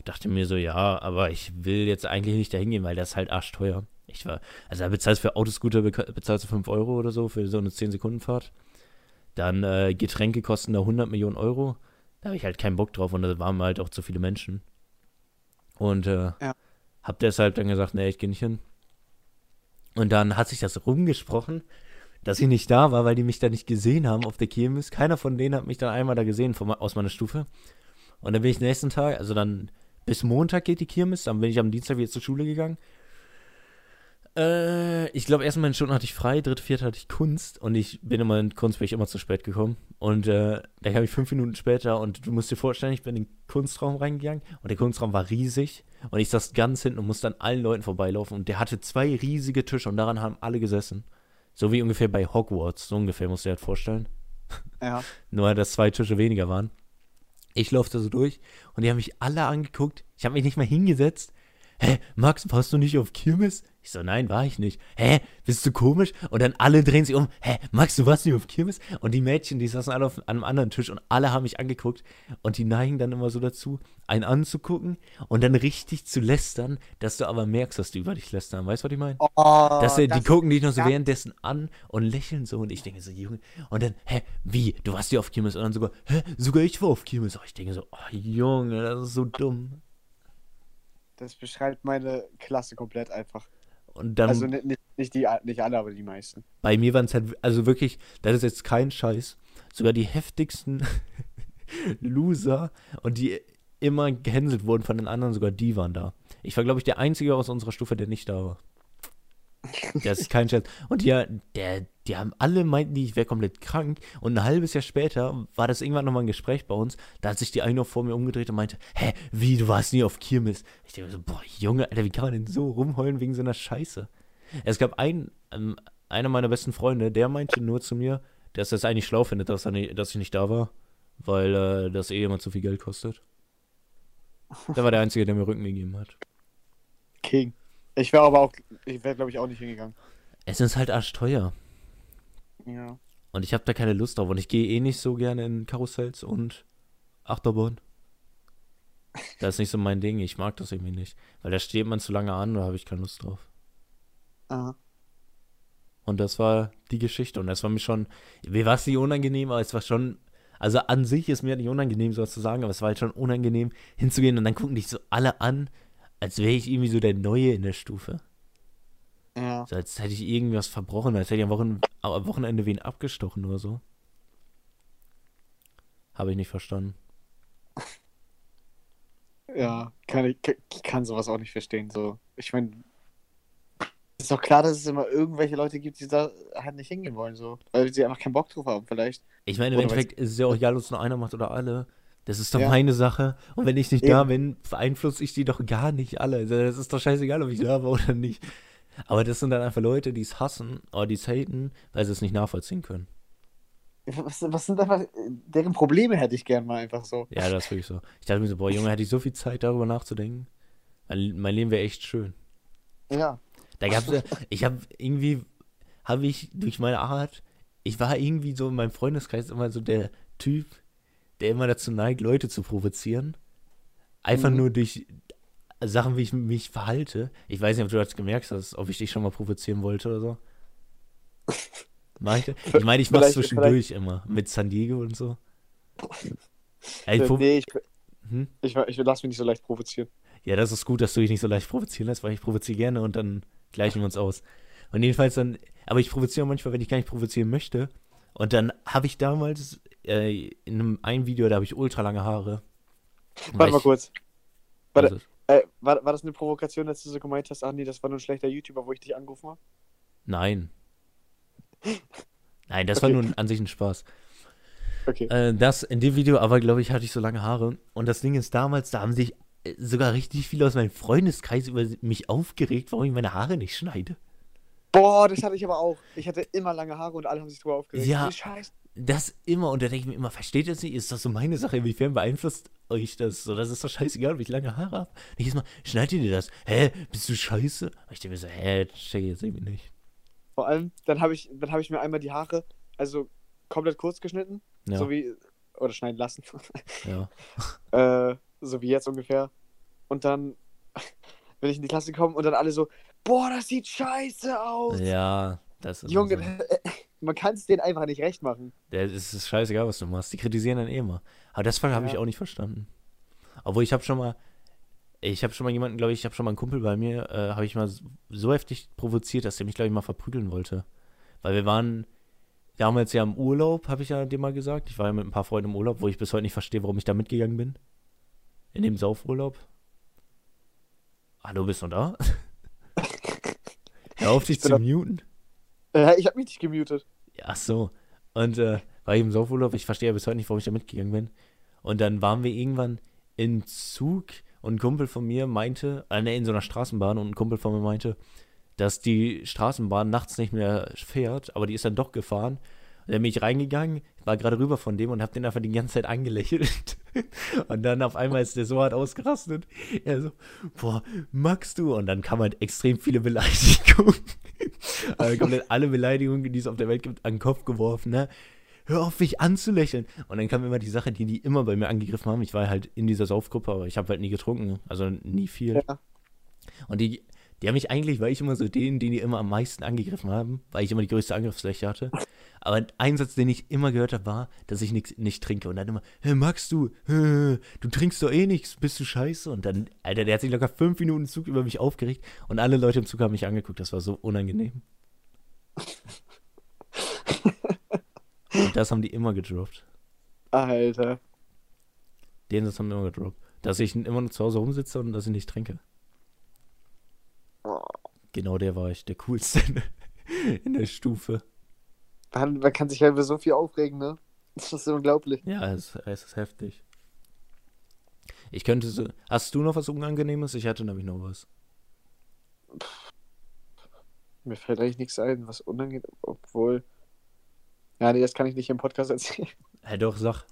Dachte mir so, ja, aber ich will jetzt eigentlich nicht dahin gehen, weil das ist halt arschteuer. Ich war, also da bezahlst du für Autoscooter bezahlst du 5 Euro oder so für so eine 10-Sekunden-Fahrt. Dann äh, Getränke kosten da 100 Millionen Euro. Da habe ich halt keinen Bock drauf und da waren halt auch zu viele Menschen. Und äh, ja. hab deshalb dann gesagt, nee, ich gehe nicht hin. Und dann hat sich das rumgesprochen, dass ich nicht da war, weil die mich da nicht gesehen haben auf der Kirmes. Keiner von denen hat mich dann einmal da gesehen von, aus meiner Stufe. Und dann bin ich nächsten Tag, also dann bis Montag geht die Kirmes, dann bin ich am Dienstag wieder zur Schule gegangen. Äh, ich glaube, erstmal in Stunden hatte ich frei, dritte, vierte hatte ich Kunst und ich bin immer in Kunst bin ich immer zu spät gekommen. Und äh, da kam ich fünf Minuten später und du musst dir vorstellen, ich bin in den Kunstraum reingegangen und der Kunstraum war riesig und ich saß ganz hinten und musste an allen Leuten vorbeilaufen und der hatte zwei riesige Tische und daran haben alle gesessen. So wie ungefähr bei Hogwarts, so ungefähr musst du dir halt vorstellen. Ja. Nur, dass zwei Tische weniger waren. Ich laufe da so durch und die haben mich alle angeguckt. Ich habe mich nicht mal hingesetzt hä, Max, warst du nicht auf Kirmes? Ich so, nein, war ich nicht. Hä, bist du komisch? Und dann alle drehen sich um, hä, Max, du warst nicht auf Kirmes? Und die Mädchen, die saßen alle auf einem anderen Tisch und alle haben mich angeguckt und die neigen dann immer so dazu, einen anzugucken und dann richtig zu lästern, dass du aber merkst, dass die über dich lästern. Weißt du, was ich meine? Oh, Dass sie, die das- gucken dich noch so währenddessen an und lächeln so und ich denke so, Junge, und dann, hä, wie, du warst ja auf Kirmes und dann sogar, hä, sogar ich war auf Kirmes. Oh, ich denke so, oh Junge, das ist so dumm. Das beschreibt meine Klasse komplett einfach. Und dann, Also nicht, nicht, die, nicht alle, aber die meisten. bei mir waren es halt, also wirklich, das ist jetzt kein Scheiß, sogar die heftigsten Loser und die immer gehänselt wurden von den anderen, sogar die waren da. Ich war, glaube ich, der Einzige aus unserer Stufe, der nicht da war. Das ist kein Scherz. Und die, der, die haben alle meinten, ich wäre komplett krank. Und ein halbes Jahr später war das irgendwann nochmal ein Gespräch bei uns. Da hat sich die eine noch vor mir umgedreht und meinte, hä, wie, du warst nie auf Kirmes? Ich denke so, boah, Junge, Alter, wie kann man denn so rumheulen wegen so einer Scheiße? Es gab einen, ähm, einer meiner besten Freunde, der meinte nur zu mir, dass er es eigentlich schlau findet, dass, nicht, dass ich nicht da war, weil äh, das eh immer zu viel Geld kostet. Der war der Einzige, der mir Rücken gegeben hat. King. Ich wäre aber auch, ich wäre glaube ich auch nicht hingegangen. Es ist halt arschteuer. Ja. Und ich habe da keine Lust drauf. Und ich gehe eh nicht so gerne in Karussells und Achterbahn. Das ist nicht so mein Ding. Ich mag das irgendwie nicht. Weil da steht man zu lange an, da habe ich keine Lust drauf. Aha. Und das war die Geschichte. Und das war mir schon, mir war es nicht unangenehm, aber es war schon, also an sich ist mir nicht unangenehm, sowas zu sagen, aber es war halt schon unangenehm hinzugehen und dann gucken dich so alle an, als wäre ich irgendwie so der Neue in der Stufe. Ja. So, als hätte ich irgendwas verbrochen, als hätte ich am, Wochen am Wochenende wen abgestochen oder so. Habe ich nicht verstanden. Ja, kann ich, ich kann sowas auch nicht verstehen. So, ich meine, ist doch klar, dass es immer irgendwelche Leute gibt, die da halt nicht hingehen wollen, so. Weil sie einfach keinen Bock drauf haben, vielleicht. Ich meine, im Endeffekt ist es ja auch egal, ob es nur einer macht oder alle. Das ist doch Ja. meine Sache. Und wenn ich nicht da Eben. bin, beeinflusse ich die doch gar nicht alle. Also das ist doch scheißegal, ob ich da war oder nicht. Aber das sind dann einfach Leute, die es hassen oder die es haten, weil sie es nicht nachvollziehen können. Was, was sind einfach, deren Probleme hätte ich gern mal einfach so. Ja, das ist wirklich so. Ich dachte mir so, boah, Junge, hätte ich so viel Zeit darüber nachzudenken. Mein, mein Leben wäre echt schön. Ja. Da gab's ich habe irgendwie, habe ich durch meine Art, ich war irgendwie so in meinem Freundeskreis immer so der Typ, der immer dazu neigt, Leute zu provozieren. Einfach Mhm. nur durch Sachen, wie ich mich verhalte. Ich weiß nicht, ob du das gemerkt hast, ob ich dich schon mal provozieren wollte oder so. Mach ich, das? ich meine, ich mach's Vielleicht- zwischendurch immer. Mit San Diego und so. Ey, Äh, pro- nee, ich, Hm? ich, ich lasse mich nicht so leicht provozieren. Ja, das ist gut, dass du dich nicht so leicht provozieren lässt, weil ich provoziere gerne und dann gleichen wir uns aus. Und jedenfalls dann, aber ich provoziere manchmal, wenn ich gar nicht provozieren möchte. Und dann habe ich damals äh, in einem ein Video, da habe ich ultra lange Haare. Warte mal ich- kurz. Warte. Also, Äh, war, war das eine Provokation, dass du so gemeint hast, nee, das war nur ein schlechter YouTuber, wo ich dich angerufen habe? nein. Nein, das war Okay. nur an sich ein Spaß. Okay. Äh, das in dem Video, aber glaube ich, hatte ich so lange Haare. Und das Ding ist, damals, da haben sich äh, sogar richtig viele aus meinem Freundeskreis über mich aufgeregt, warum ich meine Haare nicht schneide. Boah, das hatte ich aber auch. Ich hatte immer lange Haare und alle haben sich drüber aufgeregt. Ja. Scheiße. Das immer, und da denke ich mir immer, versteht ihr das nicht? Ist das so meine Sache? Inwiefern beeinflusst euch das? So, das ist doch scheißegal, ob ich lange Haare habe. Jedes Mal, schneidet ihr dir das? Hä? Bist du scheiße? Und ich denke mir so, hä, check ich jetzt irgendwie nicht. Vor allem, dann habe ich, dann hab ich mir einmal die Haare, also komplett kurz geschnitten, Ja, so wie, oder schneiden lassen, ja. äh, so wie jetzt ungefähr. Und dann bin ich in die Klasse gekommen und dann alle so, boah, das sieht scheiße aus. Ja, das ist Junge, so. man kann es denen einfach nicht recht machen. Der, es ist scheißegal, was du machst. Die kritisieren dann eh immer. Aber das habe ich Ja. auch nicht verstanden. Obwohl ich habe schon mal, ich habe schon mal jemanden, glaube ich, ich habe schon mal einen Kumpel bei mir, äh, habe ich mal so- so heftig provoziert, dass der mich, glaube ich, mal verprügeln wollte. Weil wir waren damals ja im Urlaub, habe ich ja dir mal gesagt. Ich war ja mit ein paar Freunden im Urlaub, wo ich bis heute nicht verstehe, warum ich da mitgegangen bin. In dem Saufurlaub. Hallo, bist du da? Hör auf dich Ich zu muten. Äh, ich habe mich nicht gemutet. Ach so. Und äh, war ich im Saufurlaub, ich verstehe ja bis heute nicht, warum ich da mitgegangen bin. Und dann waren wir irgendwann im Zug und ein Kumpel von mir meinte, äh, nee, in so einer Straßenbahn und ein Kumpel von mir meinte, dass die Straßenbahn nachts nicht mehr fährt, aber die ist dann doch gefahren. Und dann bin ich reingegangen, war gerade rüber von dem und hab den einfach die ganze Zeit angelächelt. Und dann auf einmal ist der so hart ausgerastet. Er so, boah, magst du? Und dann kam halt extrem viele Beleidigungen. also komplett alle Beleidigungen, die es auf der Welt gibt, an den Kopf geworfen, ne? Hör auf, mich anzulächeln. Und dann kam immer die Sache, die die immer bei mir angegriffen haben. Ich war halt in dieser Saufgruppe, aber ich habe halt nie getrunken. Also nie viel. Ja. Und die, die haben mich eigentlich, weil ich immer so den, den die immer am meisten angegriffen haben, weil ich immer die größte Angriffsfläche hatte. Aber ein Satz, den ich immer gehört habe, war, dass ich nix, nicht trinke. Und dann immer, hey, magst du? du trinkst doch eh nichts, bist du scheiße? Und dann, Alter, der hat sich locker fünf Minuten Zug über mich aufgeregt und alle Leute im Zug haben mich angeguckt. Das war so unangenehm. und das haben die immer gedroppt. Alter. Den Satz haben die immer gedroppt. Dass ich immer noch zu Hause rumsitze und dass ich nicht trinke. Genau der war ich, der coolste in der Stufe. Man, man kann sich ja über so viel aufregen, ne? Das ist unglaublich. Ja, es, es ist heftig. Ich könnte so. Hast du noch was Unangenehmes? Ich hatte nämlich noch was. Mir fällt eigentlich nichts ein, was unangenehm, obwohl. Ja, nee, das kann ich nicht im Podcast erzählen. Hä, doch, sag.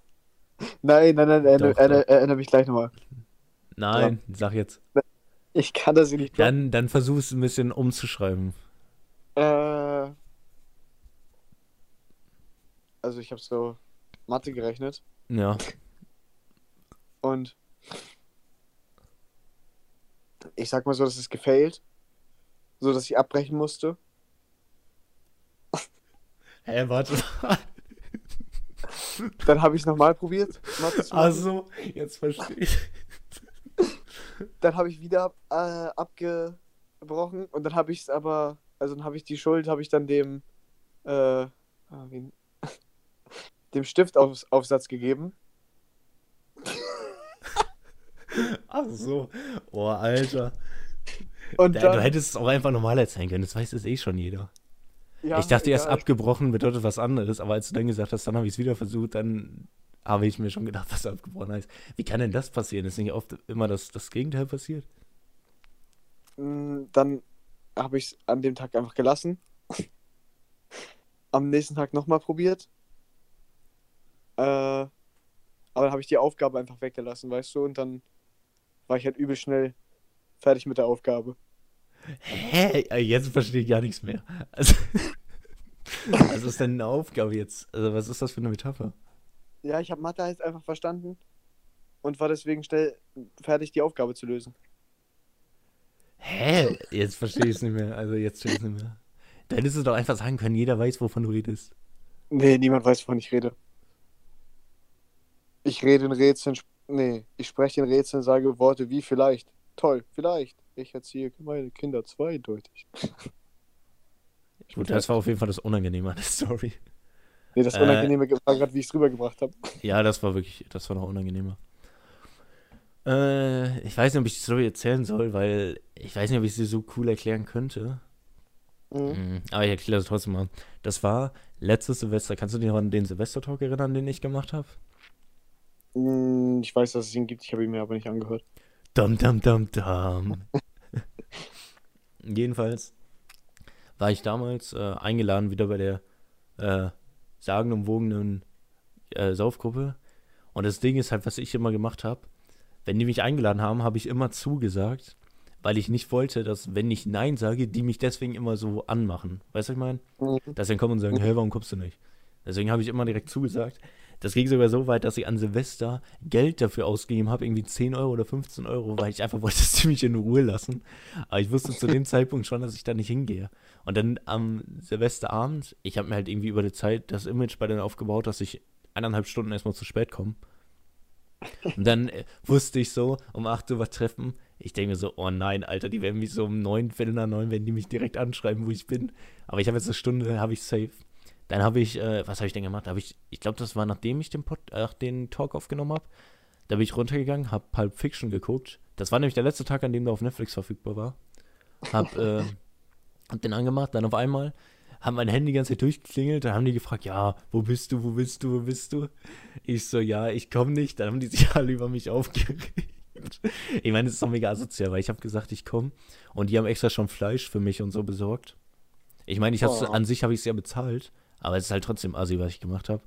Nein, nein, nein, erinnere, mich gleich nochmal. Nein, ja. sag jetzt. Ich kann das nicht. Dann, dann versuch es ein bisschen umzuschreiben. Äh. Also ich habe so Mathe gerechnet. Ja. Und ich sag mal so, dass es gefailt. So dass ich abbrechen musste. Hä, hey, warte mal. Dann habe ich es nochmal probiert. Also, jetzt verstehe ich. Dann habe ich wieder äh, abgebrochen und dann habe ich es aber, also dann habe ich die Schuld, habe ich dann dem, äh, ah, dem Stiftaufsatz gegeben. Ach so. Oh, Alter. Und dann, du hättest es auch einfach normal erzählen können, das weiß es eh schon jeder. Ja, ich dachte erst, abgebrochen bedeutet was anderes, aber als du dann gesagt hast, dann habe ich es wieder versucht, dann habe ich mir schon gedacht, was abgebrochen heißt. Wie kann denn das passieren? Ist nicht oft immer das, das Gegenteil passiert? Mm, dann habe ich es an dem Tag einfach gelassen. Am nächsten Tag nochmal probiert. Äh, aber dann habe ich die Aufgabe einfach weggelassen, weißt du? Und dann war ich halt übel schnell fertig mit der Aufgabe. Hä? Jetzt verstehe ich gar nichts mehr. Also, was ist denn eine Aufgabe jetzt? Also, was ist das für eine Metapher? Ja, ich habe Mathe jetzt einfach verstanden und war deswegen schnell fertig, die Aufgabe zu lösen. Hä? Jetzt verstehe ich es nicht mehr. Also jetzt verstehe ich es nicht mehr. Da hättest du doch einfach sagen können, jeder weiß, wovon du redest. Nee, niemand weiß, wovon ich rede. Ich rede in Rätseln, nee, ich spreche in Rätseln, sage Worte wie vielleicht. Toll, vielleicht. Ich erziehe meine Kinder zweideutig. Gut, das war auf jeden Fall das Unangenehme an der Story. Nee, das Unangenehme äh, war gerade, wie ich es rübergebracht habe. Ja, das war wirklich, das war noch unangenehmer. Äh, ich weiß nicht, ob ich die Story erzählen soll, weil ich weiß nicht, ob ich sie so cool erklären könnte. Mhm. mhm. Aber ich erkläre es trotzdem mal. Das war letztes Silvester. Kannst du dich noch an den Silvester-Talk erinnern, den ich gemacht habe? Mm, ich weiß, dass es ihn gibt, ich habe ihn mir aber nicht angehört. Dum, dum, dum, dum. Jedenfalls war ich damals äh, eingeladen wieder bei der äh, sagenumwogenen äh, Saufgruppe. Und das Ding ist halt, was ich immer gemacht habe, wenn die mich eingeladen haben, habe ich immer zugesagt, weil ich nicht wollte, dass, wenn ich Nein sage, die mich deswegen immer so anmachen. Weißt du, was ich meine? Mhm. Dass sie dann kommen und sagen, hey, warum kommst du nicht? Deswegen habe ich immer direkt zugesagt. Das ging sogar so weit, dass ich an Silvester Geld dafür ausgegeben habe, irgendwie 10 Euro oder 15 Euro, weil ich einfach wollte, dass sie mich in Ruhe lassen. Aber ich wusste zu dem Zeitpunkt schon, dass ich da nicht hingehe. Und dann am Silvesterabend, ich habe mir halt irgendwie über die Zeit das Image bei denen aufgebaut, dass ich eineinhalb Stunden erstmal zu spät komme. Und dann äh, wusste ich so, um 8 Uhr was treffen. Ich denke mir so, oh nein, Alter, die werden mich so um 9, Viertel nach 9, werden die mich direkt anschreiben, wo ich bin. Aber ich habe jetzt eine Stunde, habe ich safe. Dann habe ich, äh, was habe ich denn gemacht? Habe ich, ich glaube, das war nachdem ich den, Pod, äh, den Talk aufgenommen habe. Da bin ich runtergegangen, habe Pulp Fiction geguckt. Das war nämlich der letzte Tag, an dem der auf Netflix verfügbar war. Hab, äh, hab den angemacht, dann auf einmal haben mein Handy die ganze Zeit durchgeklingelt, dann haben die gefragt, ja, wo bist du, wo bist du, wo bist du? Ich so, ja, ich komme nicht. Dann haben die sich alle über mich aufgeregt. Ich meine, es ist doch mega asozial, weil ich habe gesagt, ich komme und die haben extra schon Fleisch für mich und so besorgt. Ich meine, ich oh. an sich habe ich es ja bezahlt, aber es ist halt trotzdem assi, was ich gemacht habe.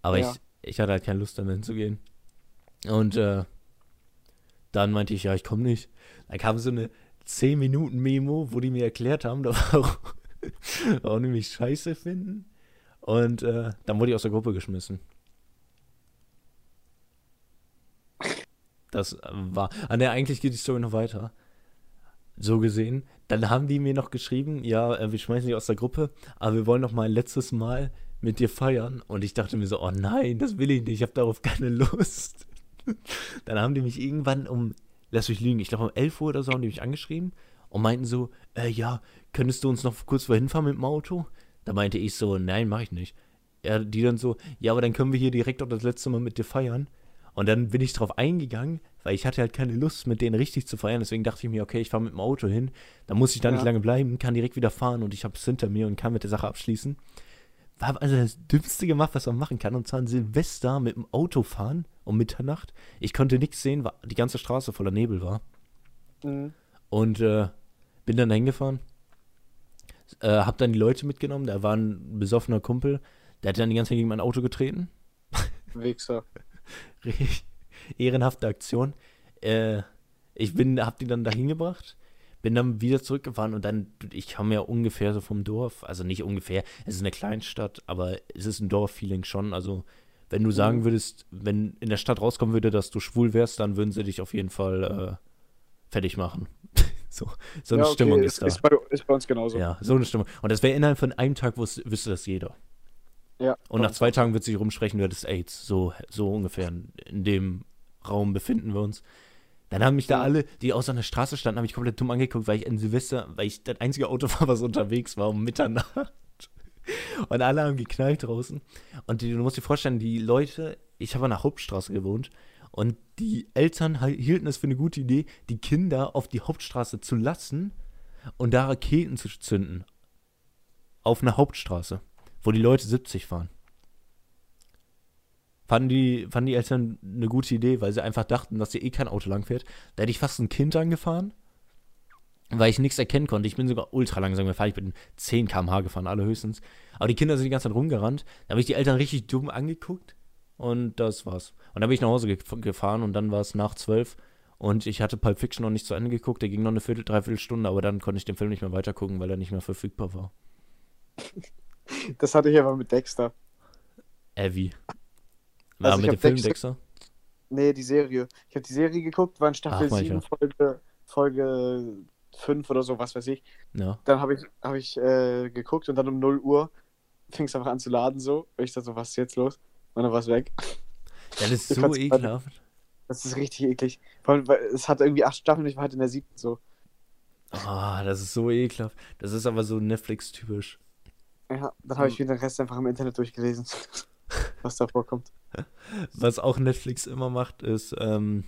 Aber ja. ich, ich hatte halt keine Lust, dann hinzugehen. Und äh, dann meinte ich, ja, ich komme nicht. Dann kam so eine 10 Minuten Memo, wo die mir erklärt haben, warum die mich scheiße finden. Und äh, dann wurde ich aus der Gruppe geschmissen. Das war. An der eigentlich geht die Story noch weiter. So gesehen. Dann haben die mir noch geschrieben, ja, äh, wir schmeißen dich aus der Gruppe, aber wir wollen noch mal ein letztes Mal mit dir feiern. Und ich dachte mir so, oh nein, das will ich nicht, ich habe darauf keine Lust. Dann haben die mich irgendwann um, lass mich lügen, ich glaube um 11 Uhr oder so haben die mich angeschrieben und meinten so, äh, ja, könntest du uns noch kurz wohin fahren mit dem Auto? Da meinte ich so, nein, mache ich nicht. Ja, die dann so, ja, aber dann können wir hier direkt auch das letzte Mal mit dir feiern. Und dann bin ich drauf eingegangen, weil ich hatte halt keine Lust, mit denen richtig zu feiern. Deswegen dachte ich mir, okay, ich fahre mit dem Auto hin. Dann muss ich da ja. nicht lange bleiben, kann direkt wieder fahren und ich habe es hinter mir und kann mit der Sache abschließen. Habe also das Dümmste gemacht, was man machen kann. Und zwar ein Silvester mit dem Auto fahren um Mitternacht. Ich konnte nichts sehen, weil die ganze Straße voller Nebel war. Mhm. Und äh, bin dann hingefahren. Äh, hab dann die Leute mitgenommen. Da war ein besoffener Kumpel. Der hat dann die ganze Zeit gegen mein Auto getreten. Wichser. Ehrenhafte Aktion. Äh, ich bin, hab die dann dahin gebracht bin dann wieder zurückgefahren und dann, ich kam ja ungefähr so vom Dorf, also nicht ungefähr, es ist eine Kleinstadt, aber es ist ein Dorffeeling schon, also wenn du sagen mhm. würdest, wenn in der Stadt rauskommen würde, dass du schwul wärst, dann würden sie dich auf jeden Fall äh, fertig machen. so, so eine ja, okay. Stimmung ist, ist da. Ist bei, ist bei, uns genauso. Ja, so eine Stimmung. Und das wäre innerhalb von einem Tag, wüsste das jeder. Ja. Und nach zwei Tagen wird sich rumsprechen, du hättest AIDS. So, so ungefähr in, in dem Raum befinden wir uns. Dann haben mich da alle, die außer an der Straße standen, haben mich komplett dumm angeguckt, weil ich in Silvester, weil ich das einzige Auto war, was unterwegs war um Mitternacht. Und alle haben geknallt draußen. Und die, du musst dir vorstellen, die Leute, ich habe an der Hauptstraße gewohnt und die Eltern hielten es für eine gute Idee, die Kinder auf die Hauptstraße zu lassen und da Raketen zu zünden. Auf einer Hauptstraße, wo die Leute 70 fahren. Fanden die, fanden die Eltern eine gute Idee, weil sie einfach dachten, dass hier eh kein Auto langfährt. Da hätte ich fast ein Kind angefahren, weil ich nichts erkennen konnte. Ich bin sogar ultra langsam gefahren. Ich bin 10 km/h gefahren, allerhöchstens. Aber die Kinder sind die ganze Zeit rumgerannt. Da habe ich die Eltern richtig dumm angeguckt und das war's. Und dann bin ich nach Hause gefahren und dann war es nach 12 und ich hatte Pulp Fiction noch nicht zu Ende geguckt. Der ging noch eine Viertel, dreiviertel Stunde, aber dann konnte ich den Film nicht mehr weitergucken, weil er nicht mehr verfügbar war. Das hatte ich aber mit Dexter. Äh, wie? War also mit dem Film? Dexter? Nee, die Serie. Ich habe die Serie geguckt, war in Staffel Ach, 7, Folge, Folge 5 oder so, was weiß ich. Ja. Dann habe ich, hab ich äh, geguckt und dann um 0 Uhr fing es einfach an zu laden so. Und ich dachte so, was ist jetzt los? Und dann war es weg. Ja, das ist so ekelhaft. Das ist richtig eklig. Vor allem, weil es hat irgendwie acht Staffeln, ich war halt in der siebten so. Ah, oh, das ist so ekelhaft. Das ist aber so Netflix-typisch. Ja, dann habe ich mir den Rest einfach im Internet durchgelesen, was da vorkommt. Was auch Netflix immer macht, ist, ähm,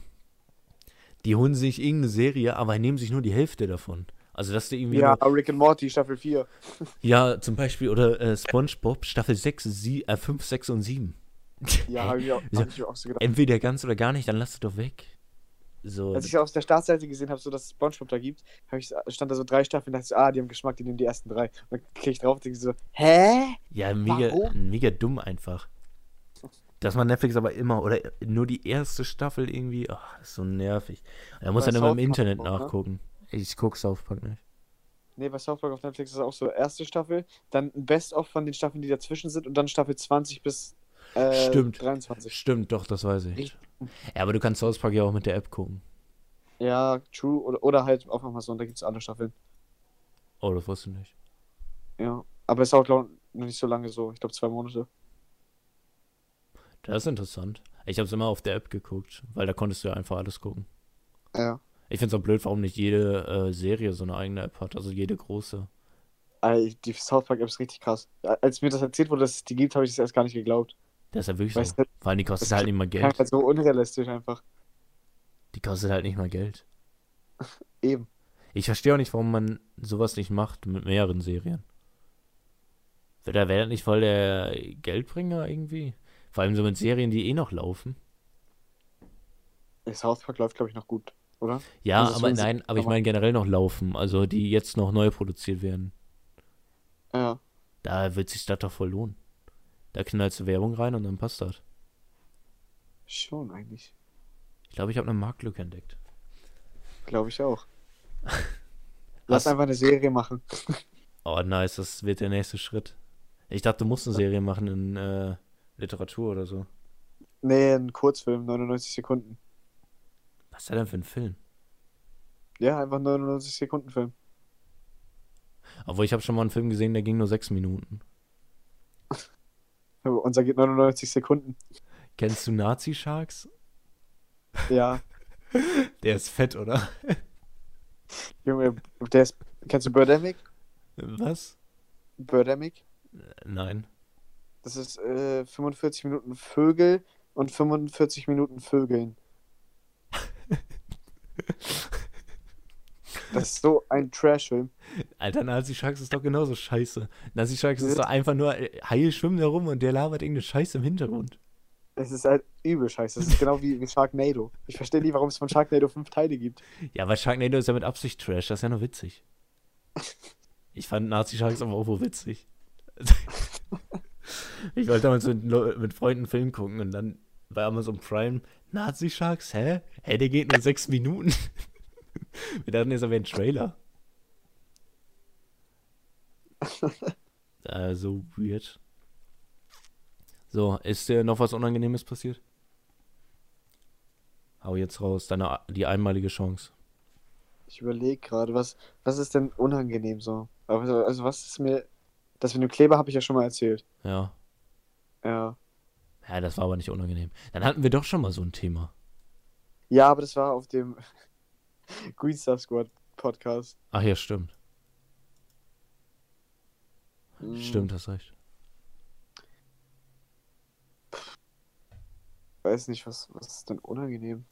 die holen sich irgendeine Serie, aber nehmen sich nur die Hälfte davon. Also, dass die irgendwie. Ja, nur, Rick and Morty, Staffel 4. ja, zum Beispiel, oder äh, SpongeBob, Staffel 6, sie, äh, 5, 6 und 7. Ja, hab ich, auch, hab ich auch so gedacht. Entweder ganz oder gar nicht, dann lass es doch weg. So. Als ich aus der Startseite gesehen habe, so dass es SpongeBob da gibt, ich, stand da so drei Staffeln und dachte, ah, die haben Geschmack, die nehmen die ersten drei. Und dann klicke ich drauf und denke so, hä? Ja, mega, mega dumm einfach. Dass man Netflix aber immer oder nur die erste Staffel irgendwie, ach, ist so nervig. Da muss dann immer im Internet auch, ne? nachgucken. Ne? Ich guck South Park nicht. Nee, bei South Park auf Netflix ist auch so erste Staffel, dann ein Best-of von den Staffeln, die dazwischen sind und dann Staffel 20 bis äh, Stimmt. 23. Stimmt, doch, das weiß ich. Ja, aber du kannst South Park ja auch mit der App gucken. Ja, true. Oder, oder halt auf Amazon, da gibt es alle Staffeln. Oh, das wusste ich nicht. Ja, aber es dauert noch nicht so lange so. Ich glaube zwei Monate. Das ist interessant. Ich habe es immer auf der App geguckt, weil da konntest du ja einfach alles gucken. Ja. Ich finde es auch blöd, warum nicht jede äh, Serie so eine eigene App hat, also jede große. Die South Park App ist richtig krass. Als mir das erzählt wurde, dass es die gibt, habe ich das erst gar nicht geglaubt. Das ist ja wirklich weißt so. Vor allem, die kostet halt nicht mal Geld. Halt so unrealistisch einfach. Die kostet halt nicht mal Geld. Eben. Ich verstehe auch nicht, warum man sowas nicht macht mit mehreren Serien. Da wäre nicht voll der Geldbringer irgendwie. Vor allem so mit Serien, die eh noch laufen. South Park läuft, glaube ich, noch gut, oder? Ja, also aber nein, aber ich meine generell noch laufen, also die jetzt noch neu produziert werden. Ja. Da wird sich das doch voll lohnen. Da knallst du Werbung rein und dann passt das. Schon eigentlich. Ich glaube, ich habe eine Marktlücke entdeckt. Glaube ich auch. Lass einfach eine Serie machen. Oh, nice, das wird der nächste Schritt. Ich dachte, du musst eine Serie machen in äh, Literatur oder so. Nee, ein Kurzfilm, 99 Sekunden. Was ist der denn für ein Film? Ja, einfach 99 Sekunden Film. Obwohl, ich habe schon mal einen Film gesehen, der ging nur sechs Minuten. Aber Unser geht 99 Sekunden. Kennst du Nazi Sharks? Ja, Der ist fett, oder? Junge, der ist. Kennst du Birdemic? Was? Birdemic? Nein. Das ist äh, 45 Minuten Vögel und 45 Minuten Vögeln. Das ist so ein Trash-Film. Alter, Nazi Sharks ist doch genauso scheiße. Nazi Sharks ist doch einfach nur äh, Haie schwimmen da rum und der labert irgendeine Scheiße im Hintergrund. Es ist halt übel scheiße. Das ist genau wie, wie Sharknado. Ich verstehe nie, warum es von Sharknado fünf Teile gibt. Ja, aber Sharknado ist ja mit Absicht Trash, das ist ja nur witzig. Ich fand Nazi Sharks aber auch wohl witzig. ich wollte damals mit, mit Freunden einen Film gucken und dann bei Amazon Prime Nazi Sharks, hä? Hä, der geht nur sechs Minuten. Wir dachten, jetzt wäre ein Trailer. äh, so weird. So, ist dir noch was Unangenehmes passiert? Hau jetzt raus, deine die einmalige Chance. Ich überlege gerade, was, was ist denn unangenehm so? Also, also was ist mir. Das mit dem Kleber habe ich ja schon mal erzählt. Ja. Ja. Ja, das war aber nicht unangenehm. Dann hatten wir doch schon mal so ein Thema. Ja, aber das war auf dem Green Star Squad Podcast. Ach ja, stimmt. Hm, Stimmt, hast recht. Weiß nicht, was, was ist denn unangenehm?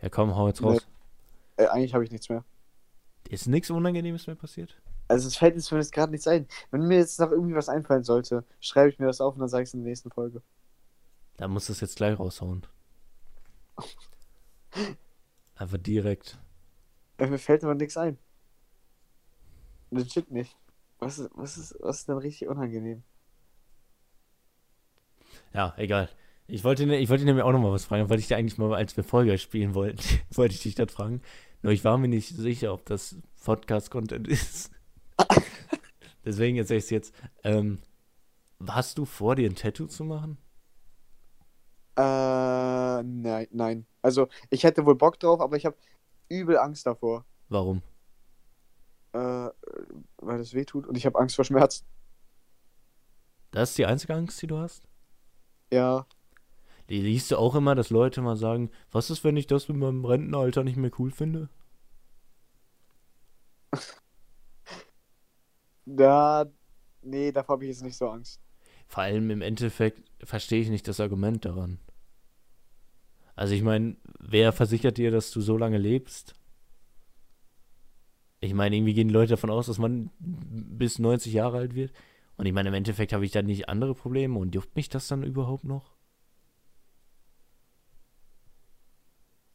Ja, komm, hau jetzt Nee. raus. Äh, eigentlich habe ich nichts mehr. Ist nichts Unangenehmes mehr passiert? Also es fällt mir zumindest gerade nichts ein. Wenn mir jetzt noch irgendwie was einfallen sollte, schreibe ich mir das auf und dann sage ich es in der nächsten Folge. Da musst du es jetzt gleich raushauen. Einfach direkt. Äh, mir fällt aber nichts ein. Legit nicht. Was ist, was ist, was ist denn richtig unangenehm? Ja, egal. Ich wollte, ne- ich wollte nämlich auch noch mal was fragen, weil ich dir eigentlich mal, als wir Folge spielen wollten, wollte ich dich das fragen. Nur ich war mir nicht sicher, ob das Podcast-Content ist. Deswegen jetzt ich jetzt. Ähm, hast du vor, dir ein Tattoo zu machen? Äh, nein, nein. Also ich hätte wohl Bock drauf, aber ich habe übel Angst davor. Warum? Äh, weil das weh tut und ich habe Angst vor Schmerzen. Das ist die einzige Angst, die du hast? Ja. Die liest du auch immer, dass Leute mal sagen, was ist, wenn ich das mit meinem Rentenalter nicht mehr cool finde? Da, nee, davor habe ich jetzt nicht so Angst. Vor allem im Endeffekt verstehe ich nicht das Argument daran. Also ich meine, wer versichert dir, dass du so lange lebst? Ich meine, irgendwie gehen Leute davon aus, dass man bis 90 Jahre alt wird. Und ich meine, im Endeffekt habe ich dann nicht andere Probleme und juckt mich das dann überhaupt noch?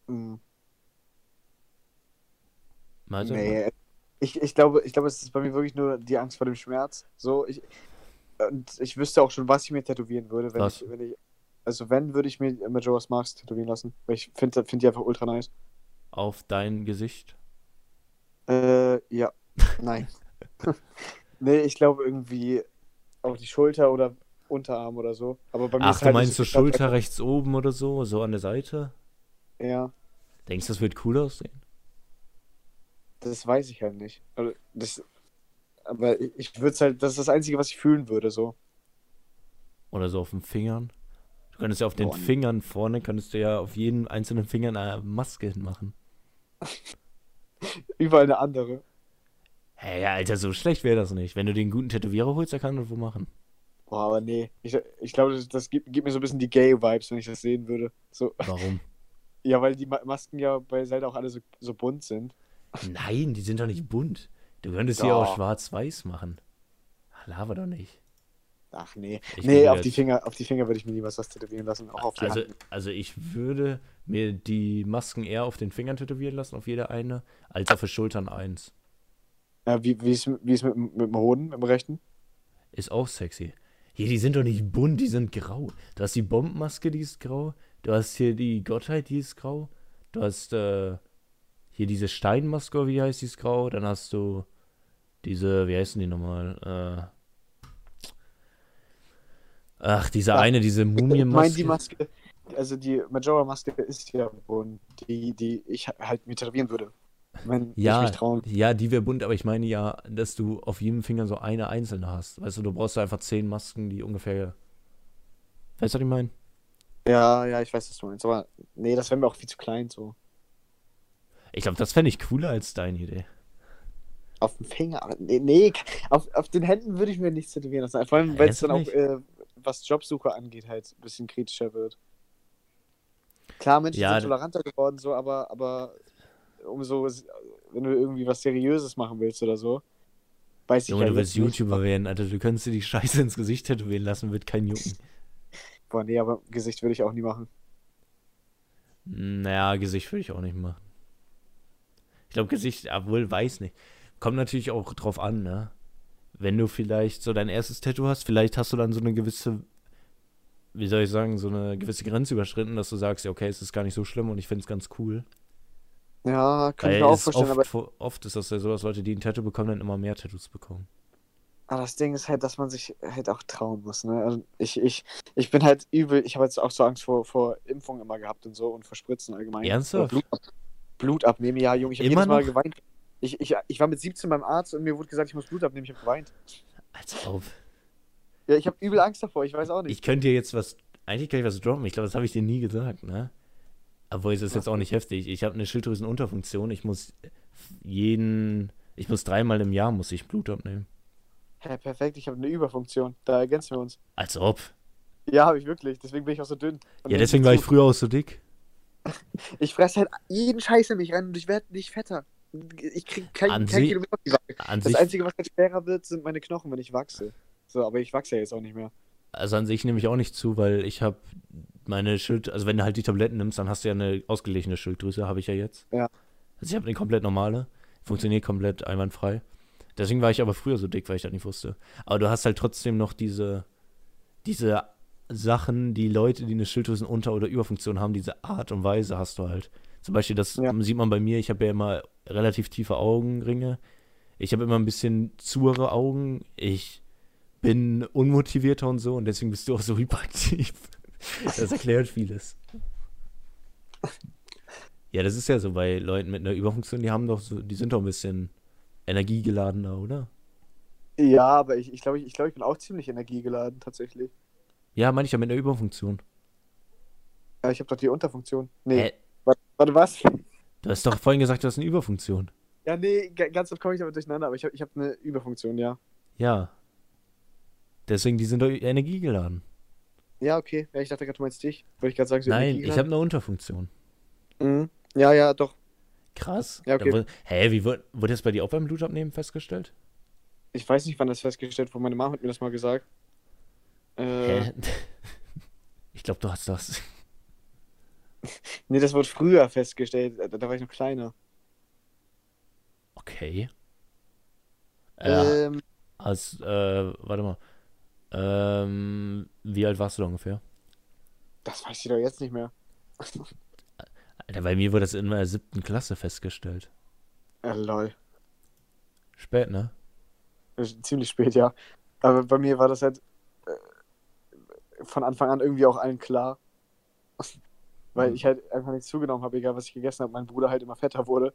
Hm, Also, nee. Ich, ich glaube, ich glaube, es ist bei mir wirklich nur die Angst vor dem Schmerz. So, ich, und ich wüsste auch schon, was ich mir tätowieren würde, wenn Was? ich, wenn ich, also wenn, würde ich mir Majora's Mask tätowieren lassen. Weil ich finde find die einfach ultra nice. Auf dein Gesicht? Äh, ja. Nein. nee, ich glaube irgendwie auf die Schulter oder Unterarm oder so. Aber bei mir Ach, ist du halt meinst so glaub, Schulter rechts oben oder so, so an der Seite? Ja, Denkst du, das wird cool aussehen? Das weiß ich halt nicht. Also, das, aber ich, würde es halt, das ist das Einzige, was ich fühlen würde, so. Oder so auf den Fingern? Du könntest ja auf den nee. Fingern vorne, könntest du ja auf jeden einzelnen Finger eine Maske hinmachen. Überall eine andere. Hä, ja, Alter, so schlecht wäre das nicht. Wenn du den guten Tätowierer holst, der kann das wo machen. Boah, aber nee. Ich, ich glaube, das, das gibt, gibt mir so ein bisschen die Gay-Vibes, wenn ich das sehen würde. So, Warum? ja, weil die Ma Masken ja bei Zelda auch alle so, so bunt sind. Nein, die sind doch nicht bunt. Du könntest hier auch schwarz-weiß machen. Ach, Laber doch nicht. Ach nee. Ich nee, auf die Finger, auf die Finger würde ich mir niemals was tätowieren lassen. Auch auf die Also, Hand. also ich würde mir die Masken eher auf den Fingern tätowieren lassen, auf jeder eine, als auf den Schultern eins. Ja, wie, wie ist, wie ist mit, mit dem Hoden, mit dem rechten? Ist auch sexy. Hier, die sind doch nicht bunt, die sind grau. Du hast die Bombenmaske, die ist grau. Du hast hier die Gottheit, die ist grau. Du hast äh, hier diese Steinmaske, wie heißt die, ist grau. Dann hast du diese, wie heißen die nochmal? Äh, ach, diese eine, diese Ich meine, Mumienmaske. die Maske, also die Majora-Maske ist ja bunt, die, die ich halt mir tätowieren würde, wenn ich Ja, mich trauen. ja, die wäre bunt, aber ich meine ja, dass du auf jedem Finger so eine einzelne hast. Weißt du, du brauchst einfach zehn Masken, die ungefähr. Weißt du, was ich meine? Ja, ja, ich weiß, was du meinst, aber nee, das wäre mir auch viel zu klein so. Ich glaube, das fände ich cooler als deine Idee. Auf dem Finger, nee, nee auf, auf den Händen würde ich mir nichts tätowieren lassen, vor allem, weil es dann auch, äh, was Jobsuche angeht, halt ein bisschen kritischer wird. Klar, Menschen Ja, sind toleranter geworden, so, aber, aber umso, wenn du irgendwie was Seriöses machen willst oder so, weiß ich Junge, ja du willst jetzt nicht. YouTuber werden, Alter. Du könntest dir die Scheiße ins Gesicht tätowieren lassen, wird kein jucken. Boah, nee, aber Gesicht würde ich auch nie machen. Naja, Gesicht würde ich auch nicht machen. Ich glaube, Gesicht, obwohl, weiß nicht. Kommt natürlich auch drauf an, ne? Wenn du vielleicht so dein erstes Tattoo hast, vielleicht hast du dann so eine gewisse, wie soll ich sagen, so eine gewisse Grenze überschritten, dass du sagst, ja, okay, es ist gar nicht so schlimm und ich finde es ganz cool. Ja, kann ich Weil mir auch vorstellen, aber oft, oft ist das ja so, dass Leute, die ein Tattoo bekommen, dann immer mehr Tattoos bekommen. Aber das Ding ist halt, dass man sich halt auch trauen muss, ne? Also ich, ich, ich bin halt übel, ich habe jetzt auch so Angst vor, vor Impfungen immer gehabt und so und vor Spritzen allgemein. Ernsthaft? Blut, ab, Blut abnehmen, ja, Junge, ich habe jedes Mal noch? geweint. Ich, ich, ich war mit 17 beim Arzt und mir wurde gesagt, ich muss Blut abnehmen, ich habe geweint. Als ob. Ja, ich habe übel Angst davor, ich weiß auch nicht. Ich könnte dir jetzt was, eigentlich kann ich was droppen, ich glaube, das habe ich dir nie gesagt, ne? Obwohl, es ist jetzt auch nicht heftig. Ich habe eine Schilddrüsenunterfunktion, ich muss jeden, ich muss dreimal im Jahr muss ich Blut abnehmen. Hä, perfekt, ich habe eine Überfunktion, da ergänzen wir uns. Als ob. Ja, habe ich wirklich, deswegen bin ich auch so dünn. Und Ja, deswegen war ich früher auch so dick. Ich fresse halt jeden Scheiß in mich rein und ich werde nicht fetter. Ich krieg kein, An kein die Waage. Das sich, Einzige, was halt schwerer wird, sind meine Knochen, wenn ich wachse. So, aber ich wachse ja jetzt auch nicht mehr. also an sich nehme ich auch nicht zu, weil ich habe meine Schild, also wenn du halt die Tabletten nimmst, dann hast du ja eine ausgeglichene Schilddrüse, habe ich ja jetzt. Ja. Also ich habe eine komplett normale, funktioniert komplett einwandfrei. Deswegen war ich aber früher so dick, weil ich das nicht wusste. Aber du hast halt trotzdem noch diese, diese Sachen, die Leute, die eine Schilddrüsenunter- oder Überfunktion haben, diese Art und Weise hast du halt. Zum Beispiel, das Ja. sieht man bei mir, ich habe ja immer relativ tiefe Augenringe. Ich habe immer ein bisschen zuere Augen. Ich bin unmotivierter und so und deswegen bist du auch so hyperaktiv. Das erklärt vieles. Ja, das ist ja so bei Leuten mit einer Überfunktion, die haben doch so, die sind doch ein bisschen energiegeladener, oder? Ja, aber ich, ich glaube, ich, ich, glaub, ich bin auch ziemlich energiegeladen, tatsächlich. Ja, meine ich ja mit einer Überfunktion. Ja, ich habe doch die Unterfunktion. Nee, Hä? warte, warte, was? Du hast doch vorhin gesagt, du hast eine Überfunktion. Ja, nee, ga- ganz oft komme ich damit durcheinander, aber ich habe ich hab eine Überfunktion, ja. Ja. Deswegen, die sind doch energiegeladen. Ja, okay. Ja, ich dachte gerade, du meinst dich. Wollte ich gerade sagen, so Nein, ich habe eine Unterfunktion. Mhm. Ja, ja, doch. Krass. Ja, okay. Wurde- Hä, wie wurde, wurde das bei dir auch beim Blutabnehmen festgestellt? Ich weiß nicht, wann das festgestellt wurde. Meine Mama hat mir das mal gesagt. Äh, Hä? Ich glaube, du hast das. nee, das wurde früher festgestellt. Da, war ich noch kleiner. Okay. Äh, Ähm, als, äh, warte mal. Ähm, wie alt warst du da ungefähr? das weiß ich doch jetzt nicht mehr. Alter, bei mir wurde das in der siebten Klasse festgestellt. Äh, lol. Spät, ne? Ist Ziemlich spät, ja. Aber bei mir war das halt äh, von Anfang an irgendwie auch allen klar. Weil Hm. ich halt einfach nichts zugenommen habe, egal was ich gegessen habe. Mein Bruder halt immer fetter wurde.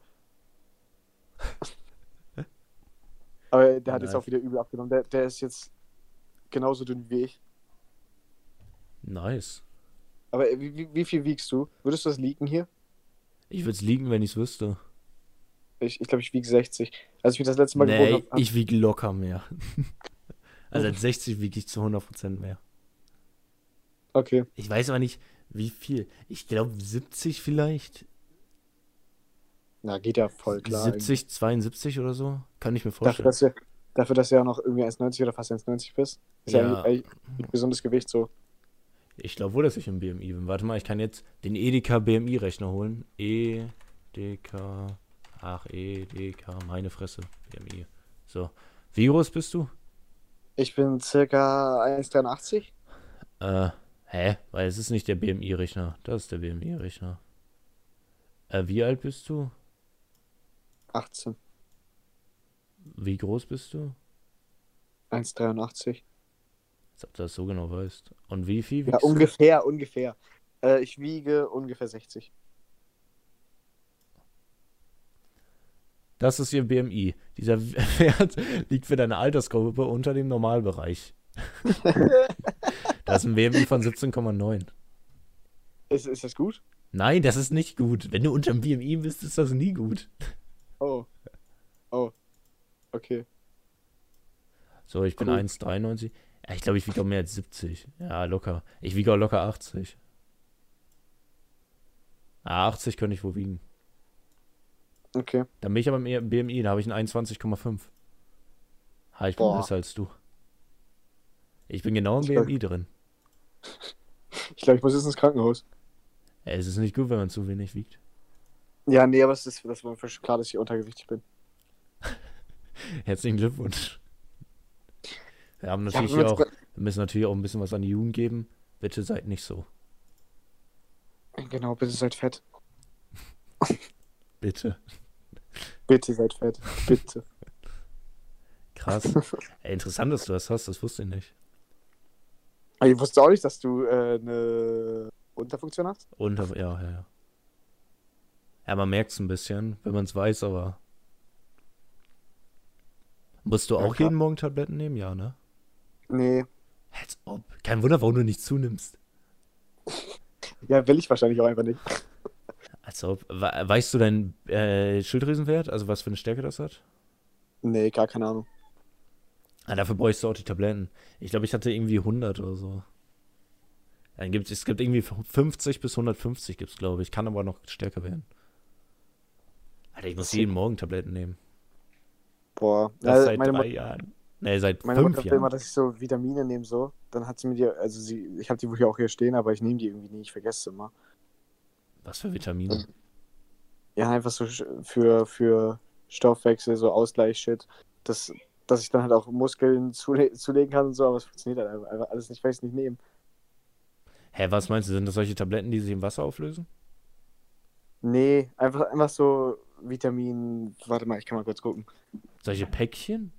Aber der hat jetzt Nice. auch wieder übel abgenommen. Der, der ist jetzt genauso dünn wie ich. Nice. Aber wie, wie, viel wiegst du? Würdest du das liegen hier? Ich würde es liegen, wenn ich es wüsste. Ich, ich glaube, ich wiege 60. Als ich mich das letzte Mal Nee, gewogen habe. ich wiege locker mehr. also als 60 wiege ich zu 100% mehr. Okay. Ich weiß aber nicht, wie viel. Ich glaube 70 vielleicht. Na, geht ja voll klar. 70, 72 oder so. Kann ich mir Dafür, vorstellen. dass du, dafür, dass du ja noch irgendwie 1,90 oder fast 1,90 bist. Ist ja, ein gesundes Gewicht so. Ich glaube wohl, dass ich im BMI bin. Warte mal, ich kann jetzt den Edeka BMI-Rechner holen. Edeka. Ach, Edeka, meine Fresse. BMI. So. Wie groß bist du? Ich bin circa 1,83. Äh, hä? Weil es ist nicht der BMI-Rechner. Das ist der BMI-Rechner. Äh, wie alt bist du? 18. Wie groß bist du? 1,83. Als ob du das so genau weißt. Und wie viel Ja, wiegst du? ungefähr, ungefähr. Äh, ich wiege ungefähr 60. Das ist ihr BMI. Dieser Wert liegt für deine Altersgruppe unter dem Normalbereich. Das ist ein BMI von 17,9. Ist, ist das gut? Nein, das ist nicht gut. Wenn du unter dem BMI bist, ist das nie gut. Oh. Oh. Okay. So, ich bin Cool. 1,93. Ja, ich glaube, ich wiege auch mehr als 70. Ja, locker. Ich wiege auch locker 80. Ah, 80 könnte ich wohl wiegen. Okay. Dann bin ich aber im BMI, da habe ich einen 21,5. Ha, ich bin Boah. besser als du. Ich bin genau im BMI drin. Ich glaube, ich muss jetzt ins Krankenhaus. Ja, es ist nicht gut, wenn man zu wenig wiegt. Ja, nee, aber es ist, das war schon klar, dass ich untergewichtig bin. Herzlichen Glückwunsch. Wir haben Ja, natürlich man's auch, wir müssen natürlich auch ein bisschen was an die Jugend geben. Bitte seid nicht so. Genau, bitte seid fett. Bitte. Bitte seid fett. Bitte. Krass. Ey, interessant, dass du das hast, das wusste ich nicht. Ich wusste auch nicht, dass du äh, eine Unterfunktion hast. Und, ja, ja, ja. Ja, man merkt es ein bisschen, wenn man es weiß, aber. Musst du Ja, auch klar. jeden Morgen Tabletten nehmen? Ja, ne? Nee. Als ob. Kein Wunder, warum du nicht zunimmst. Ja, will ich wahrscheinlich auch einfach nicht. Als ob. We weißt du deinen äh, Schilddrüsenwert? Also was für eine Stärke das hat? Nee, gar keine Ahnung. Ah, dafür bräuchst du auch die Tabletten. Ich glaube, ich hatte irgendwie 100 oder so. Dann gibt's, es gibt irgendwie 50 bis 150 gibt's, glaube ich. Kann aber noch stärker werden. Alter, ich muss jeden Morgen Tabletten nehmen. Boah. Das Ja, seit drei Jahren. Nee, seit meine fünf Mutter Jahren. immer, dass ich so Vitamine nehme, so. Dann hat sie mir die, also sie, ich habe die wohl hier auch hier stehen, aber ich nehme die irgendwie nie, ich vergesse sie immer. Was für Vitamine? Ja, einfach so für, für Stoffwechsel, so Ausgleich-Shit. Das, dass ich dann halt auch Muskeln zule zulegen kann und so, aber es funktioniert halt einfach, alles nicht, weil ich es nicht nehme. Hä, was meinst du? Sind das solche Tabletten, die sich im Wasser auflösen? Nee, einfach, einfach so Vitamin. Warte mal, ich kann mal kurz gucken. Solche Päckchen?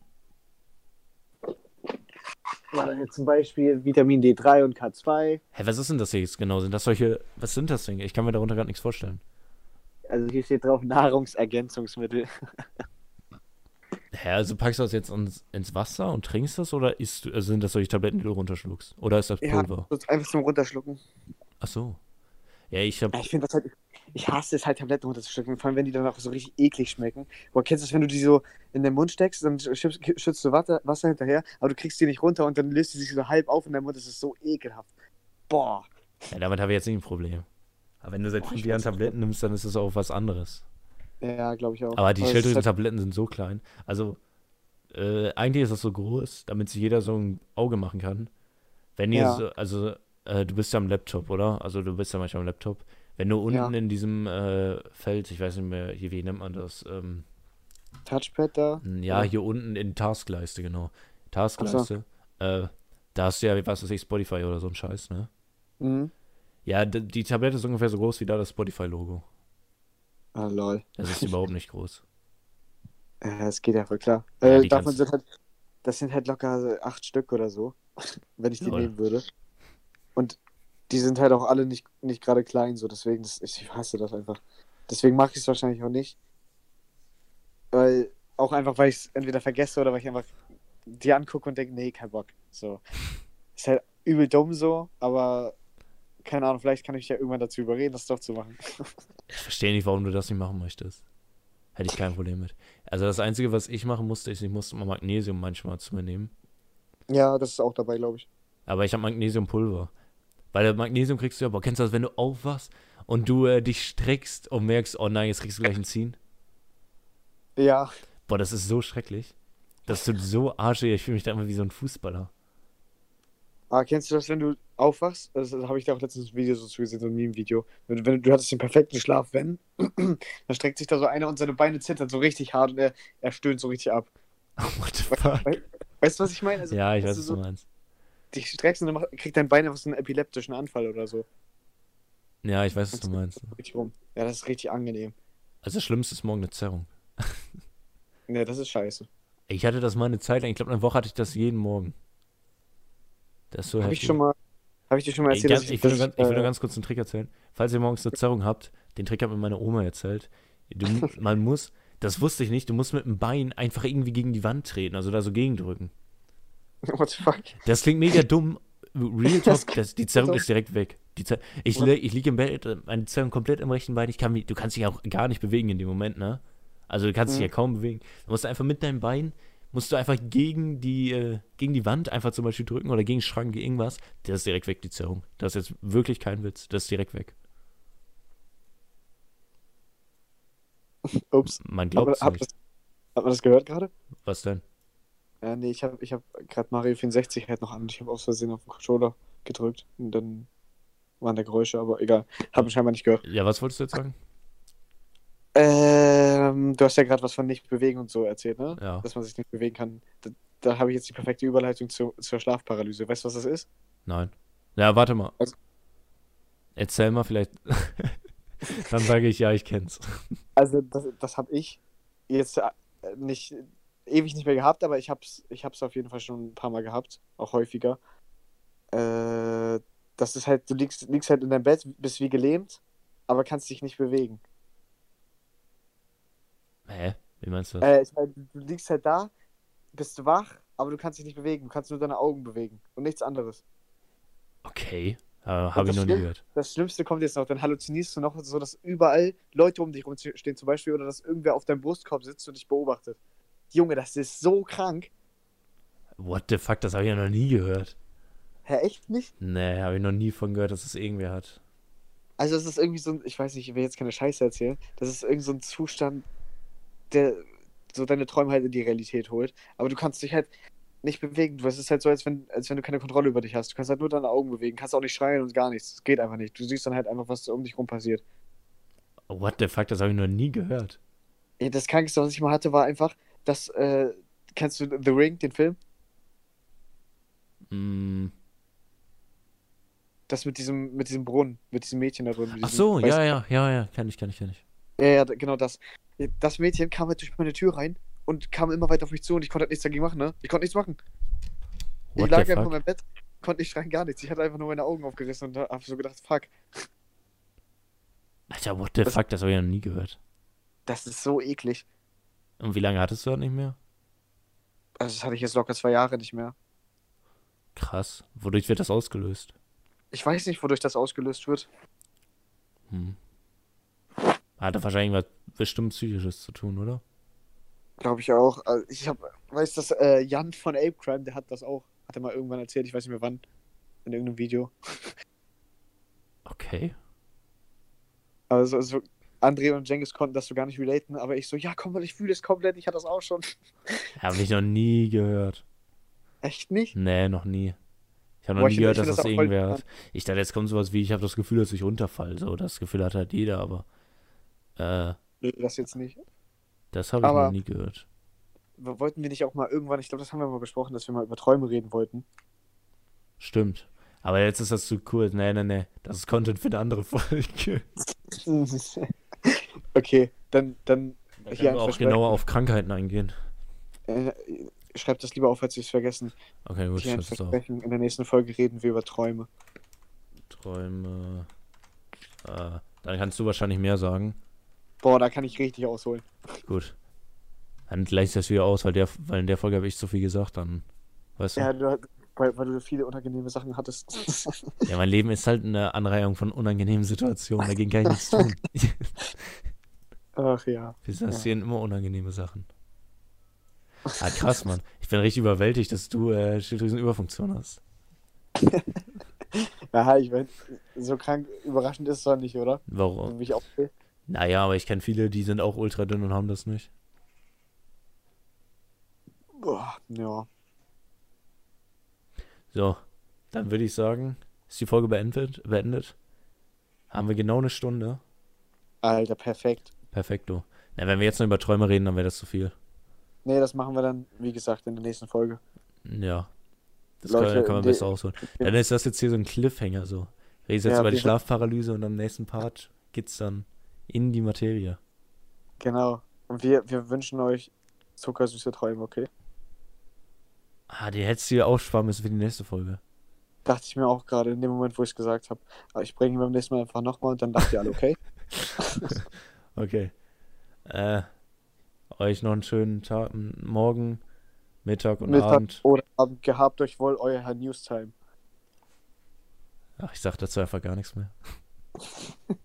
Zum Beispiel Vitamin D3 und K2. Hä, was ist denn das hier jetzt genau? Sind das solche. Was sind das denn? Ich kann mir darunter gerade nichts vorstellen. Also hier steht drauf Nahrungsergänzungsmittel. Hä, also packst du das jetzt ins, ins Wasser und trinkst das oder isst du, also sind das solche Tabletten, die du runterschluckst? Oder ist das Ja, Pulver? so einfach zum Runterschlucken. Ach so. Ja, ich hab. Ich finde das halt. Ich hasse es halt, Tabletten runterzuschlucken. Vor allem, wenn die dann auch so richtig eklig schmecken. Boah, kennst du das, wenn du die so in den Mund steckst, dann schützt, schützt du Wasser, Wasser hinterher, aber du kriegst die nicht runter und dann löst die sich so halb auf in deinem Mund. Das ist so ekelhaft. Boah. Ja, damit habe ich jetzt nicht ein Problem. Aber wenn du seit fünf Jahren. Tabletten nimmst, dann ist es auch was anderes. Ja, glaube ich auch. Aber die ist halt, Schilddrüsentabletten sind so klein. Also, äh, eigentlich ist das so groß, damit sich jeder so ein Auge machen kann. Wenn ihr Ja. so, also, äh, du bist ja am Laptop, oder? Also, du bist ja manchmal am Laptop. Wenn du unten Ja. in diesem äh, Feld, ich weiß nicht mehr, hier, wie nennt man das? Ähm, Touchpad da. ja, hier unten in Taskleiste, genau. Taskleiste. Äh, da hast du ja, was weiß ich, Spotify oder so ein Scheiß, ne? Mhm. Ja, die Tablette ist ungefähr so groß wie da das Spotify-Logo. Ah, lol. Das ist überhaupt nicht groß. Ja, das geht ja voll klar. Ja, Äh, davon sind halt, das sind halt locker acht Stück oder so, wenn ich die Lol. nehmen würde. Und die sind halt auch alle nicht, nicht gerade klein, so deswegen, das, ich hasse das einfach. Deswegen mache ich es wahrscheinlich auch nicht. Weil, auch einfach, weil ich es entweder vergesse oder weil ich einfach die angucke und denke, nee, kein Bock. So. Ist halt übel dumm so, aber keine Ahnung, vielleicht kann ich ja irgendwann dazu überreden, das doch zu machen. Ich verstehe nicht, warum du das nicht machen möchtest. Hätte ich kein Problem mit. Also das Einzige, was ich machen musste, ist, ich musste mal Magnesium manchmal zu mir nehmen. Ja, das ist auch dabei, glaube ich. Aber ich habe Magnesiumpulver. Weil Magnesium kriegst du ja, boah, kennst du das, wenn du aufwachst und du äh, dich streckst und merkst, oh nein, jetzt kriegst du gleich ein Ziehen? Ja, Boah, das ist so schrecklich. Das tut so arschig, ich fühle mich da immer wie so ein Fußballer. Ah, kennst du das, wenn du aufwachst? Das, das habe ich da auch letztens ein Video so zugesehen, so ein Meme-Video. Wenn, wenn du hattest den perfekten Schlaf, wenn, dann streckt sich da so einer und seine Beine zittern so richtig hart und er, er stöhnt so richtig ab. What the fuck? Weil, Weißt du, was ich meine? Also, Ja, ich weiß, was du so meinst. dich streckst und dann kriegt dein Bein einfach so einen epileptischen Anfall oder so. Ja, ich weiß, was du meinst. Richtig rum. Ja, das ist richtig angenehm. Also das Schlimmste ist morgen eine Zerrung. Ne, das ist scheiße. Ich hatte das mal eine Zeit lang, ich glaube, eine Woche hatte ich das jeden Morgen. Das so Habe ich schon mal, habe ich dir schon mal Ey, erzählt, ganz, dass ich, will ganz, ich will nur äh, ganz kurz einen Trick erzählen. Falls ihr morgens eine Zerrung habt, den Trick hat mir meine Oma erzählt. Du, man muss, das wusste ich nicht, du musst mit dem Bein einfach irgendwie gegen die Wand treten, also da so gegendrücken. What the fuck? Das klingt mega dumm. Real Talk, das, die Zerrung ist direkt weg. Die Zer ich, ich liege im Bett, äh, meine Zerrung komplett im rechten Bein. Ich kann du kannst dich auch gar nicht bewegen in dem Moment, ne? Also du kannst dich Mhm. ja kaum bewegen. Du musst einfach mit deinem Bein, musst du einfach gegen die, äh, gegen die Wand einfach zum Beispiel drücken oder gegen den Schrank, gegen irgendwas. Das ist direkt weg, die Zerrung. Das ist jetzt wirklich kein Witz. Das ist direkt weg. Ups. Man glaubt es nicht. das, hat man das gehört gerade? Was denn? Ja, nee, ich habe ich hab gerade Mario 64 halt noch an ich habe aus Versehen auf den Controller gedrückt und dann waren da Geräusche, aber egal. Haben scheinbar nicht gehört. Ja, was wolltest du jetzt sagen? Ähm, du hast ja gerade was von nicht bewegen und so erzählt, ne? Ja. Dass man sich nicht bewegen kann. Da, da habe ich jetzt die perfekte Überleitung zu, zur Schlafparalyse. Weißt du, was das ist? Nein. Ja, warte mal. Also- Erzähl mal vielleicht. Dann sage ich, ja, ich kenn's. Also, das, das habe ich jetzt äh, nicht ewig nicht mehr gehabt, aber ich hab's, ich hab's auf jeden Fall schon ein paar Mal gehabt, auch häufiger. Äh, das ist halt, du liegst, liegst halt in deinem Bett, bist wie gelähmt, aber kannst dich nicht bewegen. Hä? Wie meinst du das? Äh, ich meine, du liegst halt da, bist wach, aber du kannst dich nicht bewegen. Du kannst nur deine Augen bewegen und nichts anderes. Okay. Äh, Habe das ich noch nie gehört. Das Schlimmste kommt jetzt noch, dann halluzinierst du noch so, dass überall Leute um dich rumstehen zum Beispiel oder dass irgendwer auf deinem Brustkorb sitzt und dich beobachtet. Junge, das ist so krank. What the fuck, das habe ich ja noch nie gehört. Hä, echt nicht? Nee, habe ich noch nie von gehört, dass es irgendwer hat. Also es ist irgendwie so ein, ich weiß nicht, ich will jetzt keine Scheiße erzählen, das ist irgendwie so ein Zustand, der so deine Träume halt in die Realität holt. Aber du kannst dich halt nicht bewegen. Du, es ist halt so, als wenn, als wenn du keine Kontrolle über dich hast. Du kannst halt nur deine Augen bewegen, kannst auch nicht schreien und gar nichts. Es geht einfach nicht. Du siehst dann halt einfach, was um dich rum passiert. What the fuck, das habe ich noch nie gehört. Ja, das Krankste, was ich mal hatte, war einfach, dass, äh, kennst du The Ring, den Film? Mm. Das mit diesem, mit diesem Brunnen, mit diesem Mädchen da drin. Ach so, ja, ja, ja, ja, kenn ich, kenn ich, kenn ich. Ja, ja, genau das. Das Mädchen kam halt durch meine Tür rein und kam immer weiter auf mich zu und ich konnte halt nichts dagegen machen, ne? Ich konnte nichts machen. ich What lag the einfach in meinem Bett, konnte nicht schreien, gar nichts. Ich hatte einfach nur meine Augen aufgerissen und hab so gedacht, fuck, Alter, what the Das- fuck, das habe ich noch nie gehört. das ist so eklig. Und wie lange hattest du das nicht mehr? Also das hatte ich jetzt locker zwei Jahre nicht mehr. Krass. Wodurch wird das ausgelöst? Ich weiß nicht, wodurch das ausgelöst wird. Hm. Hatte wahrscheinlich was bestimmt Psychisches zu tun, oder? Glaube ich auch. Also ich hab, weiß das, äh, Jan von Ape Crime, der hat das auch. Hat er mal irgendwann erzählt, ich weiß nicht mehr wann. In irgendeinem Video. Okay. Also, also André und Jengis konnten das so gar nicht relaten, aber ich so, ja komm mal, ich fühle es komplett, ich hatte das auch schon. Habe ich noch nie gehört. Echt nicht? Nee, noch nie. Ich habe Boah, noch ich nie gehört, dass das das irgendwer hat. Ich dachte, jetzt kommt sowas wie, ich habe das Gefühl, dass ich runterfall. So, das Gefühl hat halt jeder, aber äh, Das jetzt nicht. das habe ich noch nie gehört. Wollten wir nicht auch mal irgendwann, ich glaube, das haben wir mal besprochen, dass wir mal über Träume reden wollten. Stimmt. Aber jetzt ist das zu cool. Nee, nee, nee. Das ist Content für eine andere Folge. okay, dann, dann Da Hier können wir auch genauer auf Krankheiten eingehen. äh, schreibt das lieber auf, als ich es vergessen. Okay, gut, Hier ein auf. Versprechen. In der nächsten Folge reden wir über Träume. Träume. Äh, dann kannst du wahrscheinlich mehr sagen. Boah, da kann ich richtig ausholen. Gut. Dann gleicht das wieder aus, weil, der, weil in der Folge habe ich so viel gesagt, dann. Weißt du? Ja, Ja. du, weil, weil du viele unangenehme Sachen hattest. mein Leben ist halt eine Anreihung von unangenehmen Situationen. Dagegen kann ich nichts tun. Ach ja. Wir passieren immer unangenehme Sachen. Ah, krass, Mann. Ich bin richtig überwältigt, dass du äh, Schilddrüsenüberfunktion hast. Ja, ich mein, so krank überraschend ist es doch nicht, oder? Warum? Wie ich auch. Naja, aber ich kenne viele, die sind auch ultra dünn und haben das nicht. Boah, ja. So, dann würde ich sagen, ist die Folge beendet. beendet. Haben wir genau eine Stunde. Alter, perfekt. Perfekto. Na, wenn wir jetzt noch über Träume reden, dann wäre das zu viel. Nee, das machen wir dann, wie gesagt, in der nächsten Folge. Ja. Das Leute, kann, kann man besser ausholen. Dann ist das jetzt hier so ein Cliffhanger so. Redest jetzt Ja, über die Schlafparalyse und am nächsten Part geht's dann in die Materie. Genau. Und wir, wir wünschen euch zuckersüße Träume, okay? Ah, die hättest du dir aufsparen müssen für die nächste Folge. Dachte ich mir auch gerade in dem Moment, wo ich es gesagt habe. Aber ich bringe ihn beim nächsten Mal einfach nochmal und dann lacht ihr alle, okay? Okay. Äh, euch noch einen schönen Tag, Morgen, Mittag und Mittag Abend. oder Abend gehabt euch wohl euer Herr Newstime. Ach, ich sag dazu einfach gar nichts mehr.